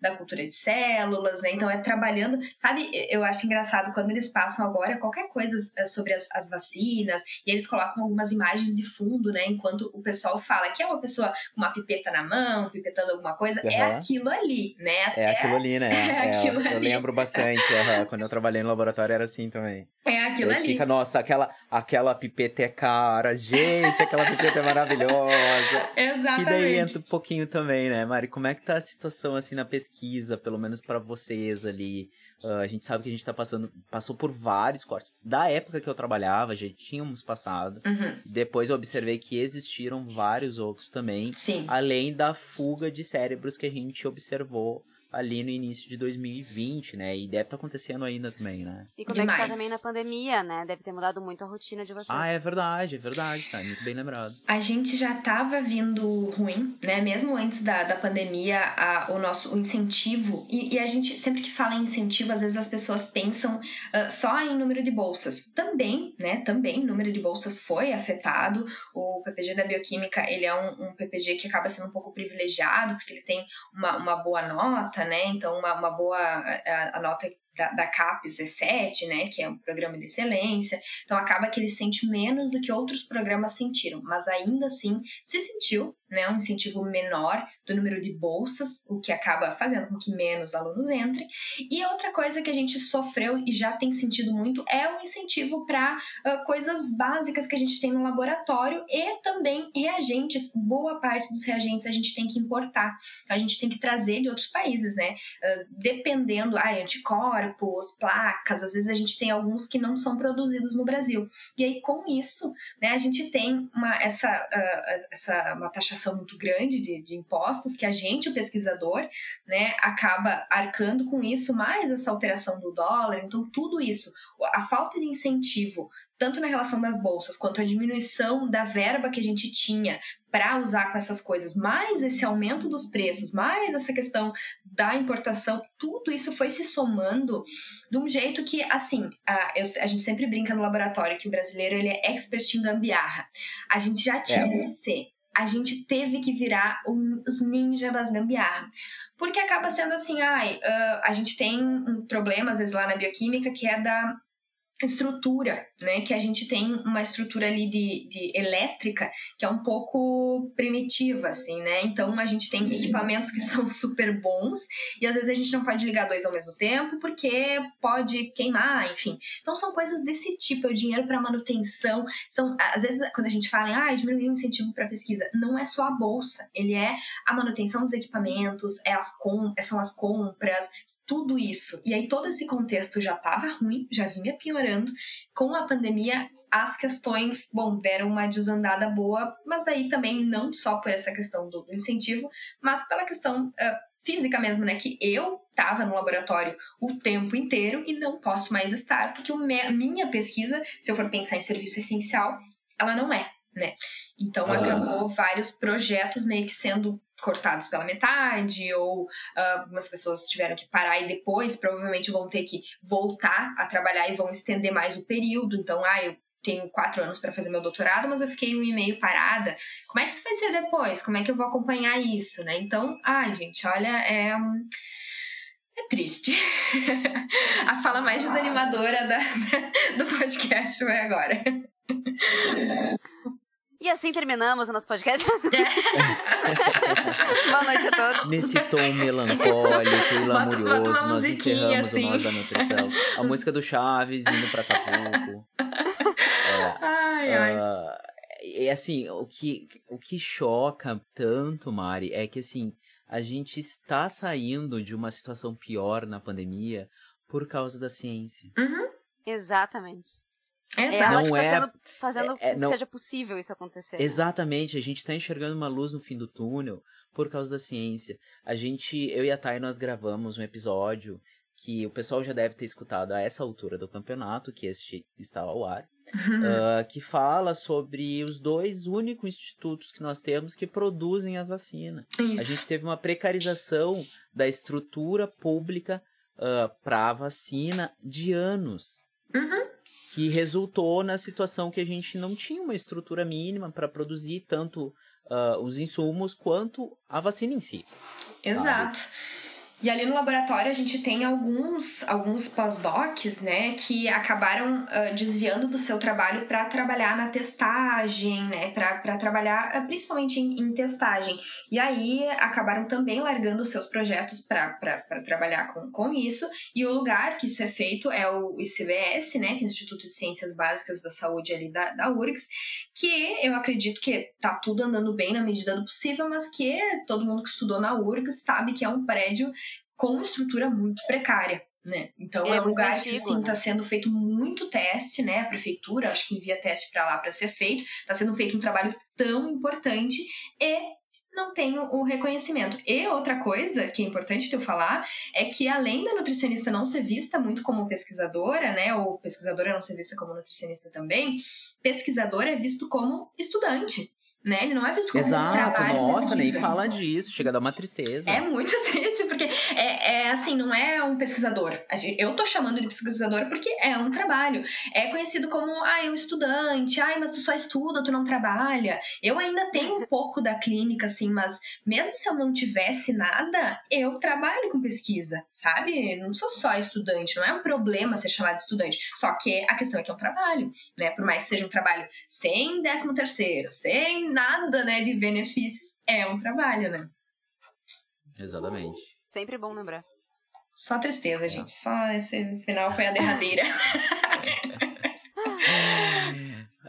da cultura de células, né? Então é trabalhando, sabe? Eu acho engraçado quando eles passam agora qualquer coisa eh, sobre as, as vacinas e eles colocam algumas imagens de fundo, né? Enquanto o pessoal fala que é uma pessoa com uma pipeta na mão, pipetando alguma coisa, uhum. é aquilo ali, né? É, é aquilo ali, né? É, é aquilo eu, ali. eu lembro bastante, uhum. quando eu trabalhei no laboratório era assim também. É aquilo ali. Fica, nossa, aquela, aquela pipeta é cara, gente, aquela pipeta é maravilhosa. Exatamente. E daí entra um pouquinho também, né, Mari? como é que tá a situação assim na pesquisa, pelo menos para vocês ali? Uh, a gente sabe que a gente tá passando, passou por vários cortes. Da época que eu trabalhava, já tínhamos passado. Uhum. Depois eu observei que existiram vários outros também. Sim. Além da fuga de cérebros que a gente observou ali no início de 2020, né? E deve estar tá acontecendo ainda também, né? E como Demais. é que tá também na pandemia, né? Deve ter mudado muito a rotina de vocês. Ah, é verdade, é verdade, tá muito bem lembrado. A gente já tava vindo ruim, né? Mesmo antes da, da pandemia, a, o nosso o incentivo, e, e, a gente, sempre que fala em incentivo, às vezes as pessoas pensam uh, só em número de bolsas. Também, né? Também, número de bolsas foi afetado. O PPG da Bioquímica, ele é um, um PPG que acaba sendo um pouco privilegiado, porque ele tem uma, uma boa nota, nota, né? Então, uma, uma boa a, a nota da, da CAPES é 7, né, que é um programa de excelência, então acaba que ele sente menos do que outros programas sentiram, mas ainda assim se sentiu, né, um incentivo menor do número de bolsas, o que acaba fazendo com que menos alunos entrem. E outra coisa que a gente sofreu e já tem sentido muito é o incentivo para uh, coisas básicas que a gente tem no laboratório e também reagentes. Boa parte dos reagentes a gente tem que importar, a gente tem que trazer de outros países, né? Uh, dependendo, ah, anticorpos, corpos, placas, às vezes a gente tem alguns que não são produzidos no Brasil. E aí, com isso, né, a gente tem uma, essa, uh, essa, uma taxação muito grande de, de impostos que a gente, o pesquisador, né, acaba arcando com isso, mais essa alteração do dólar. Então, tudo isso, a falta de incentivo, tanto na relação das bolsas, quanto a diminuição da verba que a gente tinha para usar com essas coisas, mais esse aumento dos preços, mais essa questão da importação, tudo isso foi se somando de um jeito que, assim, a, eu, a gente sempre brinca no laboratório que o brasileiro ele é expert em gambiarra. A gente já tinha é. que ser a gente teve que virar um, os ninjas das gambiarra. Porque acaba sendo assim, ai, uh, a gente tem um problema, às vezes, lá na bioquímica, que é da estrutura, né? Que a gente tem uma estrutura ali de, de elétrica que é um pouco primitiva, assim, né? Então a gente tem equipamentos que são super bons e às vezes a gente não pode ligar dois ao mesmo tempo porque pode queimar, enfim. Então são coisas desse tipo, é o dinheiro para manutenção. São às vezes quando a gente fala em ah, diminuir o incentivo para pesquisa, não é só a bolsa, ele é a manutenção dos equipamentos, é as com, são as compras, tudo isso. E aí todo esse contexto já estava ruim, já vinha piorando. Com a pandemia, as questões, bom, deram uma desandada boa, mas aí também não só por essa questão do incentivo, mas pela questão uh, física mesmo, né? Que eu estava no laboratório o tempo inteiro e não posso mais estar, porque a minha pesquisa, se eu for pensar em serviço essencial, ela não é, né? Então ah. acabou vários projetos meio que sendo cortados pela metade, ou uh, algumas pessoas tiveram que parar e depois provavelmente vão ter que voltar a trabalhar e vão estender mais o período. Então, ah, eu tenho quatro anos para fazer meu doutorado, mas eu fiquei um e meio parada. Como é que isso vai ser depois? Como é que eu vou acompanhar isso, né? Então, ai, gente, olha, é. É triste. a fala mais desanimadora da, do podcast foi agora. E assim terminamos o nosso podcast. Boa noite a todos. Nesse tom melancólico e lamurioso, nós encerramos assim. o Nós da Nutrição. A música do Chaves indo pra Acapulco. É, ai, ai. Uh, e assim, o que, o que choca tanto, Mari, é que assim, a gente está saindo de uma situação pior na pandemia por causa da ciência. Uhum. Exatamente. Exato. É ela não que tá é, fazendo, é, é, não, que seja possível isso acontecer. Né? Exatamente, né? a gente está enxergando uma luz no fim do túnel por causa da ciência. A gente, eu e a Thay, nós gravamos um episódio que o pessoal já deve ter escutado a essa altura do campeonato, que este está ao ar, uh, que fala sobre os dois únicos institutos que nós temos que produzem a vacina. Isso. A gente teve uma precarização da estrutura pública uh, para a vacina de anos. Uhum que resultou na situação que a gente não tinha uma estrutura mínima para produzir tanto uh, os insumos quanto a vacina em si. Exato. Sabe? E ali no laboratório a gente tem alguns, alguns pós-docs, né, que acabaram uh, desviando do seu trabalho para trabalhar na testagem, né, para trabalhar uh, principalmente em, em, testagem. E aí acabaram também largando seus projetos para trabalhar com, com isso. E o lugar que isso é feito é o ICBS, né, que é o Instituto de Ciências Básicas da Saúde ali da, da URGS, que eu acredito que tá tudo andando bem na medida do possível, mas que todo mundo que estudou na URGS sabe que é um prédio com uma estrutura muito precária. Né? Então é, É um lugar que antigo, sim né? está sendo feito muito teste, né? A prefeitura acho que envia teste para lá para ser feito. Está sendo feito um trabalho tão importante e não tem o reconhecimento. E outra coisa que é importante eu falar é que além da nutricionista não ser vista muito como pesquisadora, né, ou pesquisadora não ser vista como nutricionista também, pesquisador é visto como estudante, né? Ele não é visto como um Exato, trabalho nossa, nem fala disso, chega a dar uma tristeza. É muito triste, porque é, é assim, não é um pesquisador. Eu tô chamando de pesquisador porque é um trabalho. É conhecido como, ai, um estudante, ai, mas tu só estuda, tu não trabalha. Eu ainda tenho um pouco da clínica, assim, mas mesmo se eu não tivesse nada, eu trabalho com pesquisa, sabe? Não sou só estudante, não é um problema ser chamado de estudante. Só que a questão é que é um trabalho, né? Por mais que seja um trabalho sem décimo terceiro, sem nada, né, de benefícios, é um trabalho, né? Exatamente. Sempre bom lembrar. Só tristeza, gente. Só esse final foi a derradeira.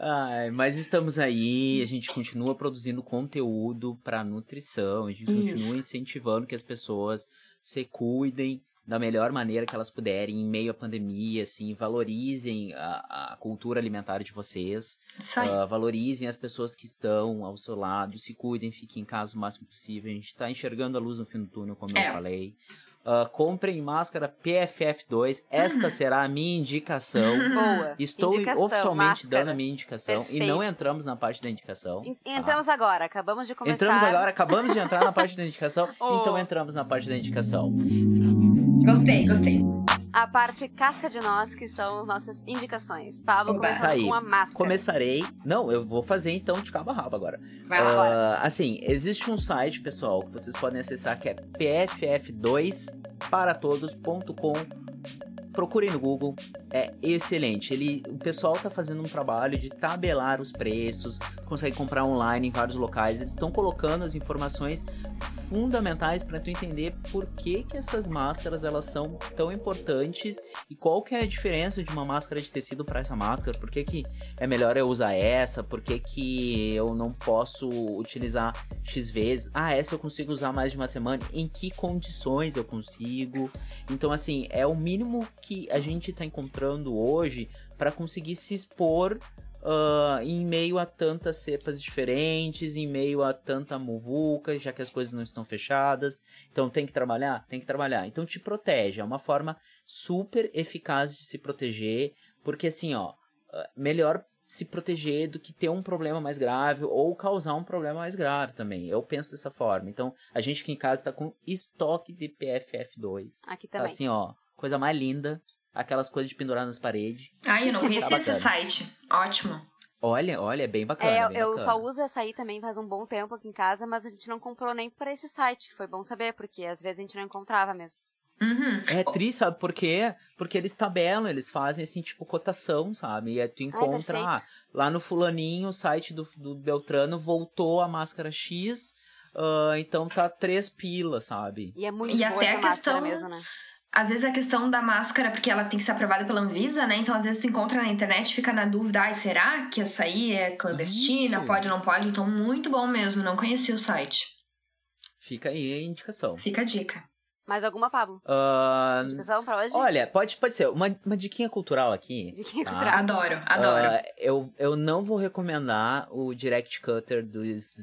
Ai, mas estamos aí, a gente continua produzindo conteúdo para nutrição, a gente Isso. continua incentivando que as pessoas se cuidem da melhor maneira que elas puderem em meio à pandemia, assim, valorizem a, a cultura alimentar de vocês, ah, valorizem as pessoas que estão ao seu lado, se cuidem, fiquem em casa o máximo possível. A gente está enxergando a luz no fim do túnel, como É. eu falei. Ah, comprem máscara PFF2, esta Uhum. será a minha indicação. Boa. Estou Indicação, oficialmente máscara. dando a minha indicação e Perfeito. não entramos na parte da indicação. En- tá? Entramos agora, acabamos de começar. Entramos agora, acabamos de entrar na parte da indicação, Oh. então entramos na parte da indicação. Gostei, gostei. A parte casca de nós, que são as nossas indicações. Pablo Oba. começando Tá aí. com a máscara. Começarei. Não, eu vou fazer então de cabo a rabo agora. Vai lá. Ah, assim, existe um site, pessoal, que vocês podem acessar que é pff2paratodos.com. Procurem no Google, é excelente. Ele, o pessoal tá fazendo um trabalho de tabelar os preços, consegue comprar online em vários locais. Eles estão colocando as informações fundamentais para tu entender por que, que essas máscaras elas são tão importantes e qual que é a diferença de uma máscara de tecido para essa máscara. Por que, que é melhor eu usar essa? Por que, que eu não posso utilizar X vezes? Ah, essa eu consigo usar mais de uma semana. Em que condições eu consigo? Então, assim, é o mínimo que a gente tá encontrando hoje para conseguir se expor ah, em meio a tantas cepas diferentes, em meio a tanta muvuca, já que as coisas não estão fechadas. Então tem que trabalhar? Tem que trabalhar. Então te protege. É uma forma super eficaz de se proteger, porque assim, ó, ah, melhor se proteger do que ter um problema mais grave ou causar um problema mais grave também. Eu penso dessa forma. Então, a gente aqui em casa tá com estoque de PFF2. Aqui Tá também. assim, ó, coisa mais linda. Aquelas coisas de pendurar nas paredes. Ai, eu não conhecia Tá esse bacana. site. Ótimo. Olha, olha, é bem bacana. É, bem eu bacana. só uso essa aí também faz um bom tempo aqui em casa, mas a gente não comprou nem por esse site. Foi bom saber, porque às vezes a gente não encontrava mesmo. Uhum. É triste, sabe por quê? Porque eles tabelam, eles fazem assim, tipo, cotação, sabe? E aí tu encontra, perfeito. ah, lá no fulaninho, o site do, do Beltrano voltou a máscara X, ah, então tá três pilas, sabe? E é muito E boa até essa a máscara questão- mesmo, né? Às vezes a questão da máscara, porque ela tem que ser aprovada pela Anvisa, né? Então, às vezes tu encontra na internet e fica na dúvida, ai, será que essa aí é clandestina? Isso. Pode ou não pode? Então, muito bom mesmo. Não conhecia o site. Fica aí a indicação. Fica a dica. Mais alguma, Pablo? Ah, Indicação pra hoje? olha, pode, pode ser. Uma, uma diquinha cultural aqui. Quem tá? cultural? Adoro, adoro. Ah, eu, eu não vou recomendar o Direct Cutter do,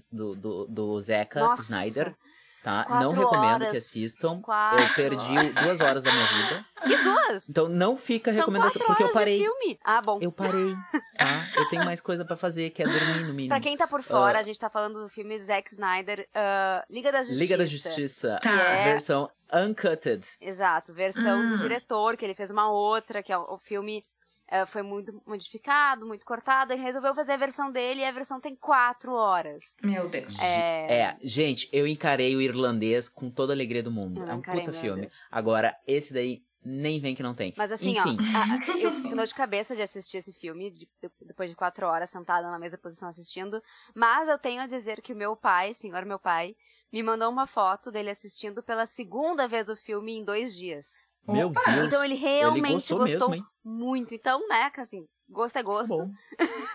do, do, do Zeca Nossa, Snyder, tá? quatro Não recomendo horas. que assistam. Quatro Eu perdi duas horas da minha vida. Que duas? Então não fica São recomendação, porque eu parei. filme. Ah, bom. Eu parei, tá? Eu tenho mais coisa pra fazer, que é dormir no mínimo. Pra quem tá por fora, a gente tá falando do filme Zack Snyder, ah, Liga da Justiça. Liga da Justiça, Tá. É. versão uncut. Exato, versão Hum. do diretor, que ele fez uma outra, que é o, filme foi muito modificado, muito cortado, ele resolveu fazer a versão dele e a versão tem quatro horas. Meu Deus. É, É, gente, eu encarei o irlandês com toda a alegria do mundo. Eu É um encarei puta filme. irlandês. Agora, esse daí nem vem que não tem. Mas assim, Enfim, ó, eu fico dor de cabeça de assistir esse filme, de- de- depois de quatro horas sentada na mesma posição assistindo. Mas eu tenho a dizer que o meu pai, senhor meu pai, me mandou uma foto dele assistindo pela segunda vez o filme em dois dias. Meu Opa! Deus. Então ele realmente gostou mesmo, hein? muito. Então, né, assim, gosto é gosto. Bom,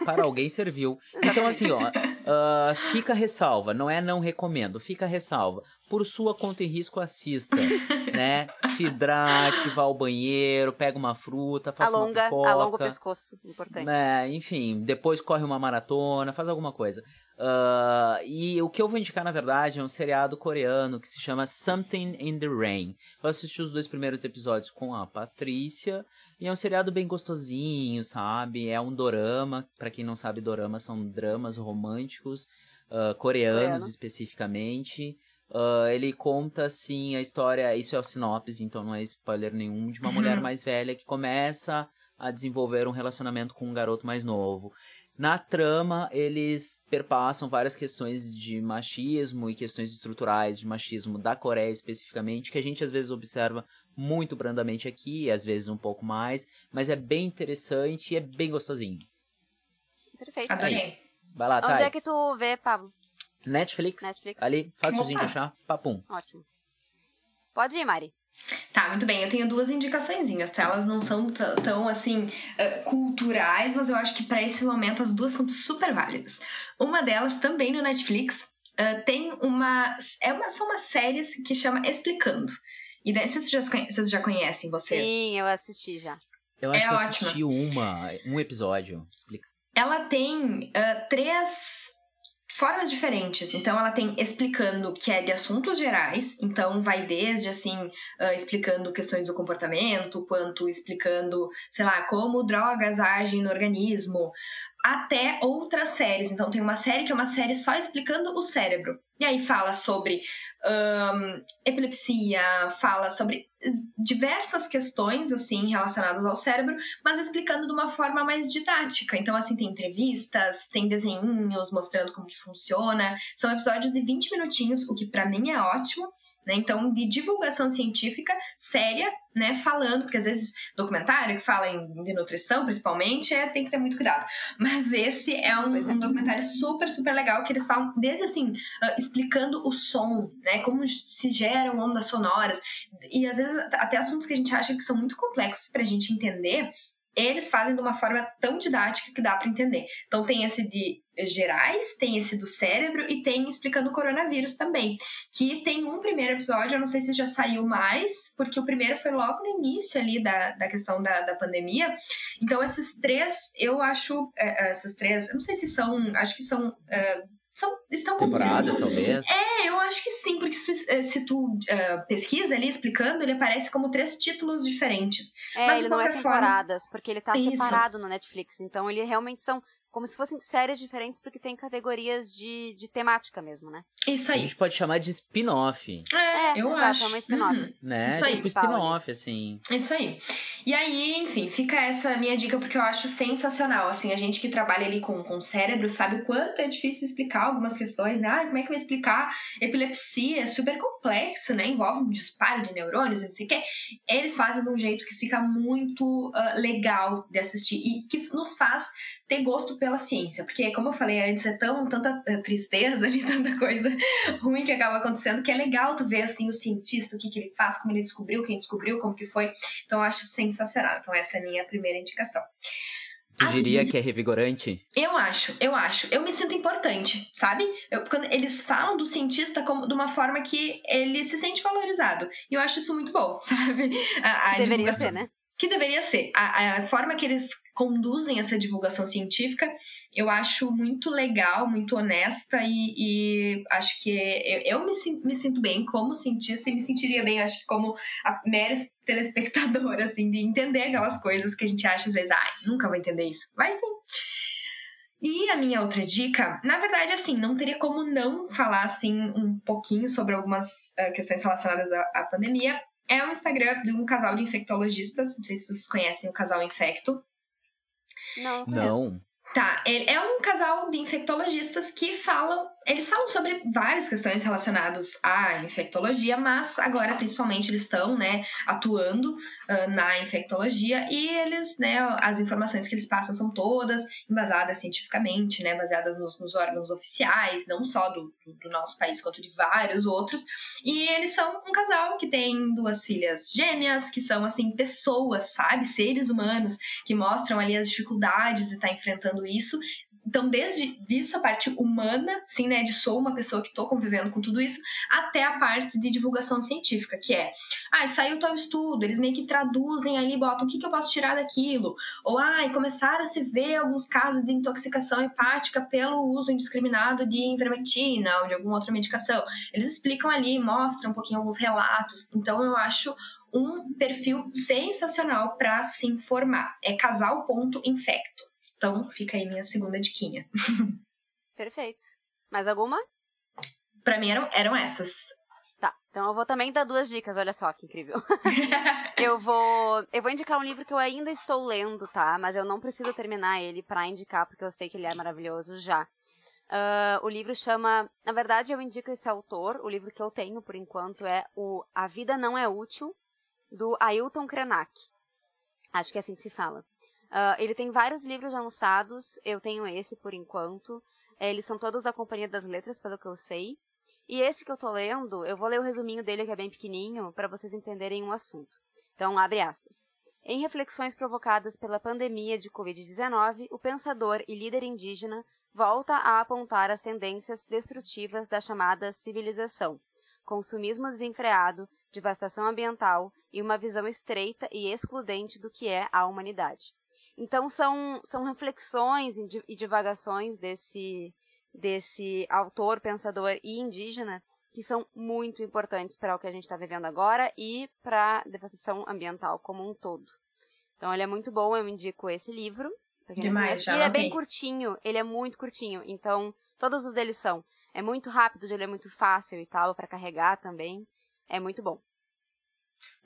para alguém serviu. Então, assim, ó, uh, fica a ressalva, não é não recomendo, fica ressalva. Por sua conta e risco, assista, né? Se hidrate, vá ao banheiro, pega uma fruta, faça alonga, uma pipoca. alonga o pescoço, importante. Né? Enfim, depois corre uma maratona, faz alguma coisa. Uh, e o que eu vou indicar, na verdade, é um seriado coreano que se chama Something in the Rain. Eu assisti os dois primeiros episódios com a Patrícia. E é um seriado bem gostosinho, sabe? É um dorama. para quem não sabe, dorama são dramas românticos, uh, coreanos, especificamente. Uh, ele conta, assim, a história. Isso é o sinopse, então não é spoiler nenhum. De uma uhum. mulher mais velha que começa a desenvolver um relacionamento com um garoto mais novo. Na trama, eles perpassam várias questões de machismo e questões estruturais de machismo da Coreia especificamente, que a gente às vezes observa muito brandamente aqui, às vezes um pouco mais, mas é bem interessante e é bem gostosinho. Perfeito. Adorei. Vai lá, Onde é que tu vê, Pablo? Netflix. Netflix. Ali, fácilzinho de achar, papum. Ótimo. Pode ir, Mari. Tá, muito bem. Eu tenho duas indicaçõezinhas, tá? Elas não são tão, assim, uh, culturais, mas eu acho que para esse momento as duas são super válidas. Uma delas, também no Netflix, uh, tem uma, é uma... São umas séries que chama Explicando. E daí, vocês já, vocês já conhecem, vocês? Sim, eu assisti já. Eu acho é que eu assisti uma, um episódio. Explica. Ela tem uh, três formas diferentes. Então, ela tem explicando que é de assuntos gerais, então vai desde assim, uh, explicando questões do comportamento, quanto explicando, sei lá, como drogas agem no organismo, até outras séries. Então, tem uma série que é uma série só explicando o cérebro. E aí fala sobre epilepsia, fala sobre diversas questões assim relacionadas ao cérebro, mas explicando de uma forma mais didática. Então, assim, tem entrevistas, tem desenhinhos mostrando como que funciona. São episódios de 20 minutinhos, o que para mim é ótimo. Né? Então, de divulgação científica séria, né? Falando, porque às vezes documentário que fala em, de nutrição, principalmente, é, tem que ter muito cuidado. Mas esse é um, um documentário super, super legal que eles falam desde assim, uh, explicando o som, né? Como se geram ondas sonoras. E às vezes até assuntos que a gente acha que são muito complexos para a gente entender, eles fazem de uma forma tão didática que dá para entender. Então tem esse de gerais, tem esse do cérebro e tem explicando o coronavírus também. Que tem um primeiro episódio, eu não sei se já saiu mais, porque o primeiro foi logo no início ali da, da questão da, da pandemia. Então esses três, eu acho, é, é essas três, eu não sei se são, acho que são. É, são, estão temporadas, talvez. É, eu acho que sim, porque se, eh, se tu uh, pesquisa ali explicando, ele aparece como três títulos diferentes. É, Mas, ele não é temporadas, forma... porque ele tá separado no Netflix. Então, ele realmente são como se fossem séries diferentes, porque tem categorias de, de temática mesmo, né? Isso aí. A gente pode chamar de spin-off. É, eu exato, acho. é uma spin-off. Uhum. Né? Isso aí. Tipo spin-off, assim. Isso aí. E aí, enfim, fica essa minha dica, porque eu acho sensacional. Assim, a gente que trabalha ali com, com o cérebro sabe o quanto é difícil explicar algumas questões, né? Ah, como é que eu vou explicar epilepsia? É super complexo, né? Envolve um disparo de neurônios, não sei o quê. Eles fazem de um jeito que fica muito uh, legal de assistir e que nos faz ter gosto pela ciência, porque como eu falei antes, é tão tanta eh, tristeza ali, tanta coisa ruim que acaba acontecendo, que é legal tu ver assim o cientista, o que, que ele faz, como ele descobriu, quem descobriu, como que foi. Então eu acho sensacional. Então essa é a minha primeira indicação. Tu diria que é revigorante? Eu acho, eu acho. Eu me sinto importante, sabe? Eu, quando eles falam do cientista como de uma forma que ele se sente valorizado. E eu acho isso muito bom, sabe? A, a deveria ser, né? Que deveria ser. A, a forma que eles conduzem essa divulgação científica, eu acho muito legal, muito honesta e, e acho que eu, eu me, me, sinto bem como cientista e me sentiria bem, acho que como a mera telespectadora, assim, de entender aquelas coisas que a gente acha às vezes, ah, nunca vou entender isso. Vai sim. E a minha outra dica, na verdade, assim, não teria como não falar, assim, um pouquinho sobre algumas uh, questões relacionadas à, à pandemia. É um Instagram de um casal de infectologistas, não sei se vocês conhecem o casal Infecto. Não, não. Tá, é um casal de infectologistas que falam eles falam sobre várias questões relacionadas à infectologia, mas agora principalmente eles estão, né, atuando uh, na infectologia e eles, né, as informações que eles passam são todas embasadas cientificamente, né, baseadas nos, nos órgãos oficiais, não só do, do, nosso país quanto de vários outros. E eles são um casal que tem duas filhas gêmeas, que são assim pessoas, sabe, seres humanos que mostram ali as dificuldades de estar enfrentando isso então, desde disso, a parte humana, sim, né, de sou uma pessoa que estou convivendo com tudo isso, até a parte de divulgação científica, que é, ah, saiu tal estudo, eles meio que traduzem ali, botam o que, que eu posso tirar daquilo, ou, ah, começaram a se ver alguns casos de intoxicação hepática pelo uso indiscriminado de invermectina ou de alguma outra medicação. Eles explicam ali, mostram um pouquinho alguns relatos. Então, eu acho um perfil sensacional para se informar. É casal.infecto. Então, fica aí minha segunda diquinha. Perfeito. Mais alguma? Para mim eram, eram essas. Tá, então eu vou também dar duas dicas, olha só que incrível. eu vou eu vou indicar um livro que eu ainda estou lendo, tá? Mas eu não preciso terminar ele para indicar, porque eu sei que ele é maravilhoso já. Uh, o livro chama. Na verdade, eu indico esse autor. O livro que eu tenho, por enquanto, é o A Vida Não É Útil, do Ailton Krenak. Acho que é assim que se fala. Uh, ele tem vários livros lançados, eu tenho esse por enquanto. Eles são todos da Companhia das Letras, pelo que eu sei. E esse que eu tô lendo, eu vou ler o resuminho dele, que é bem pequenininho, para vocês entenderem um assunto. Então, abre aspas. Em reflexões provocadas pela pandemia de Covid-19, o pensador e líder indígena volta a apontar as tendências destrutivas da chamada civilização, consumismo desenfreado, devastação ambiental e uma visão estreita e excludente do que é a humanidade. Então são, são reflexões e divagações desse, desse autor, pensador e indígena que são muito importantes para o que a gente está vivendo agora e para a devastação ambiental como um todo. Então ele é muito bom, eu indico esse livro. Demais, já Ele é bem curtinho, ele é muito curtinho, então todos os deles são. É muito rápido, ele é muito fácil e tal para carregar também. É muito bom.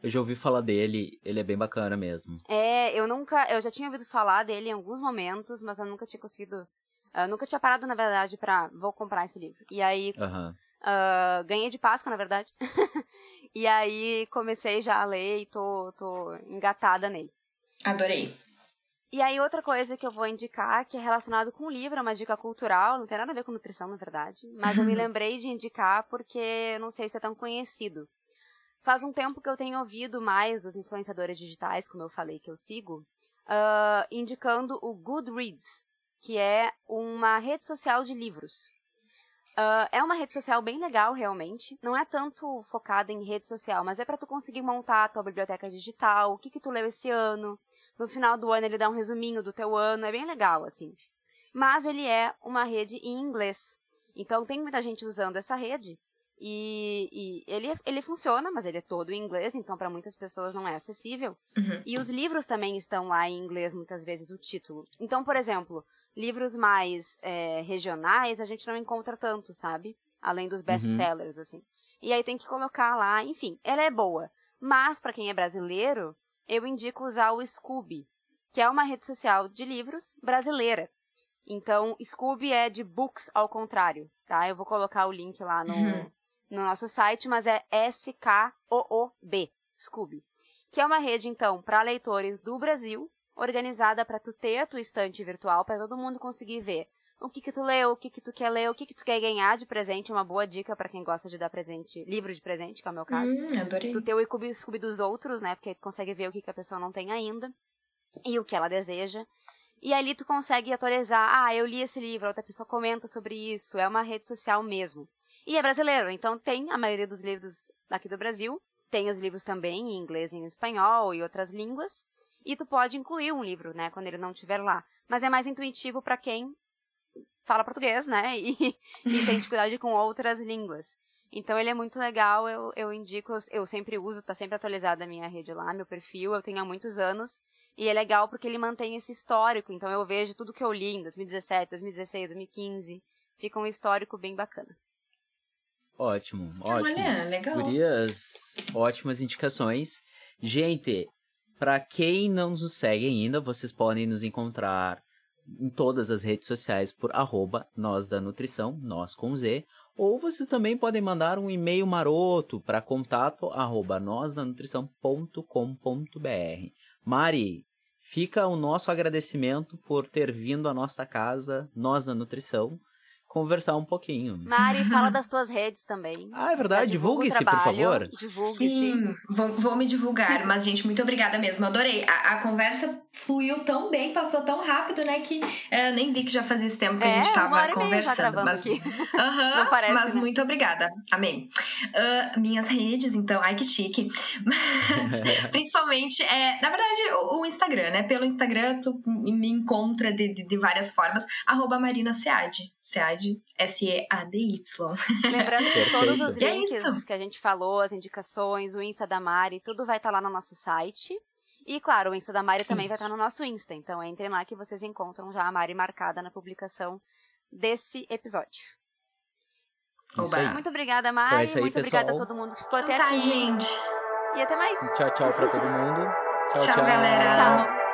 Eu já ouvi falar dele, ele é bem bacana mesmo. É, eu nunca. Eu já tinha ouvido falar dele em alguns momentos, mas eu nunca tinha conseguido. Eu nunca tinha parado, na verdade, pra. Vou comprar esse livro. E aí. Uhum. Uh, ganhei de Páscoa, na verdade. e aí comecei já a ler e tô, tô engatada nele. Adorei. E aí, outra coisa que eu vou indicar, que é relacionado com o livro, é uma dica cultural, não tem nada a ver com nutrição, na verdade. Mas eu me lembrei de indicar porque não sei se é tão conhecido. Faz um tempo que eu tenho ouvido mais dos influenciadores digitais, como eu falei que eu sigo, uh, indicando o Goodreads, que é uma rede social de livros. Uh, é uma rede social bem legal, realmente. Não é tanto focada em rede social, mas é para tu conseguir montar a tua biblioteca digital, o que que tu leu esse ano. No final do ano ele dá um resuminho do teu ano, é bem legal, assim. Mas ele é uma rede em inglês. Então tem muita gente usando essa rede e, e, ele, ele funciona, mas ele é todo em inglês, então para muitas pessoas não é acessível. Uhum. E os livros também estão lá em inglês, muitas vezes, o título. Então, por exemplo, livros mais é, regionais a gente não encontra tanto, sabe? Além dos best-sellers, uhum. assim. E aí tem que colocar lá, enfim, ela é boa. Mas, para quem é brasileiro, eu indico usar o Scooby, que é uma rede social de livros brasileira. Então, Scooby é de books ao contrário, tá? Eu vou colocar o link lá no, uhum no nosso site, mas é SKOOB, Scooby, que é uma rede, então, para leitores do Brasil, organizada para tu ter a tua estante virtual, para todo mundo conseguir ver o que que tu leu, o que que tu quer ler, o que que tu quer ganhar de presente, uma boa dica para quem gosta de dar presente, livro de presente, que é o meu caso. Hum, adorei. Tu ter o Scooby, Scooby dos outros, né, porque tu consegue ver o que que a pessoa não tem ainda e o que ela deseja. E ali tu consegue atualizar, ah, eu li esse livro, outra pessoa comenta sobre isso, é uma rede social mesmo. E é brasileiro, então tem a maioria dos livros daqui do Brasil. Tem os livros também em inglês e em espanhol e outras línguas. E tu pode incluir um livro, né, quando ele não estiver lá. Mas é mais intuitivo para quem fala português, né, e, e tem dificuldade com outras línguas. Então ele é muito legal, eu, eu indico, eu, eu sempre uso, tá sempre atualizada a minha rede lá, meu perfil, eu tenho há muitos anos. E é legal porque ele mantém esse histórico, então eu vejo tudo que eu li em 2017, 2016, 2015. Fica um histórico bem bacana. Ótimo, ótimo. Olha, legal. Gurias, ótimas indicações. Gente, para quem não nos segue ainda, vocês podem nos encontrar em todas as redes sociais por arroba nós da nutrição, nós com Z, ou vocês também podem mandar um e-mail maroto para contato arroba nósdanutrição.com.br. Mari, fica o nosso agradecimento por ter vindo à nossa casa, Nós da Nutrição, conversar um pouquinho. Mari, fala das tuas redes também. Ah, é verdade. Divulgue-se, por favor. Divulgue-se. Sim, vou, vou, me divulgar. Mas, gente, muito obrigada mesmo. Adorei. A, a, conversa fluiu tão bem, passou tão rápido, né? Que é, nem vi que já fazia esse tempo que é, a gente tava conversando. mas, aqui. Uh -huh, Não parece, mas né? muito obrigada. Amém. Uh, minhas redes, então, ai que chique. Mas, principalmente, é, na verdade, o, o, Instagram, né? Pelo Instagram, tu me encontra de, de, de várias formas. Arroba Marina Sead. Sead S-E-A-D-Y. Lembrando que todos os é links isso. que a gente falou, as indicações, o Insta da Mari, tudo vai estar lá no nosso site. E, claro, o Insta da Mari também Isso. vai estar no nosso Insta. Então, entrem lá que vocês encontram já a Mari marcada na publicação desse episódio. Muito obrigada, Então é Mari. aí, Muito obrigada a pessoal. todo mundo que ficou até tá, aqui. gente. E até mais. Tchau, tchau pra todo mundo. Tchau, Tchau, galera. Tchau.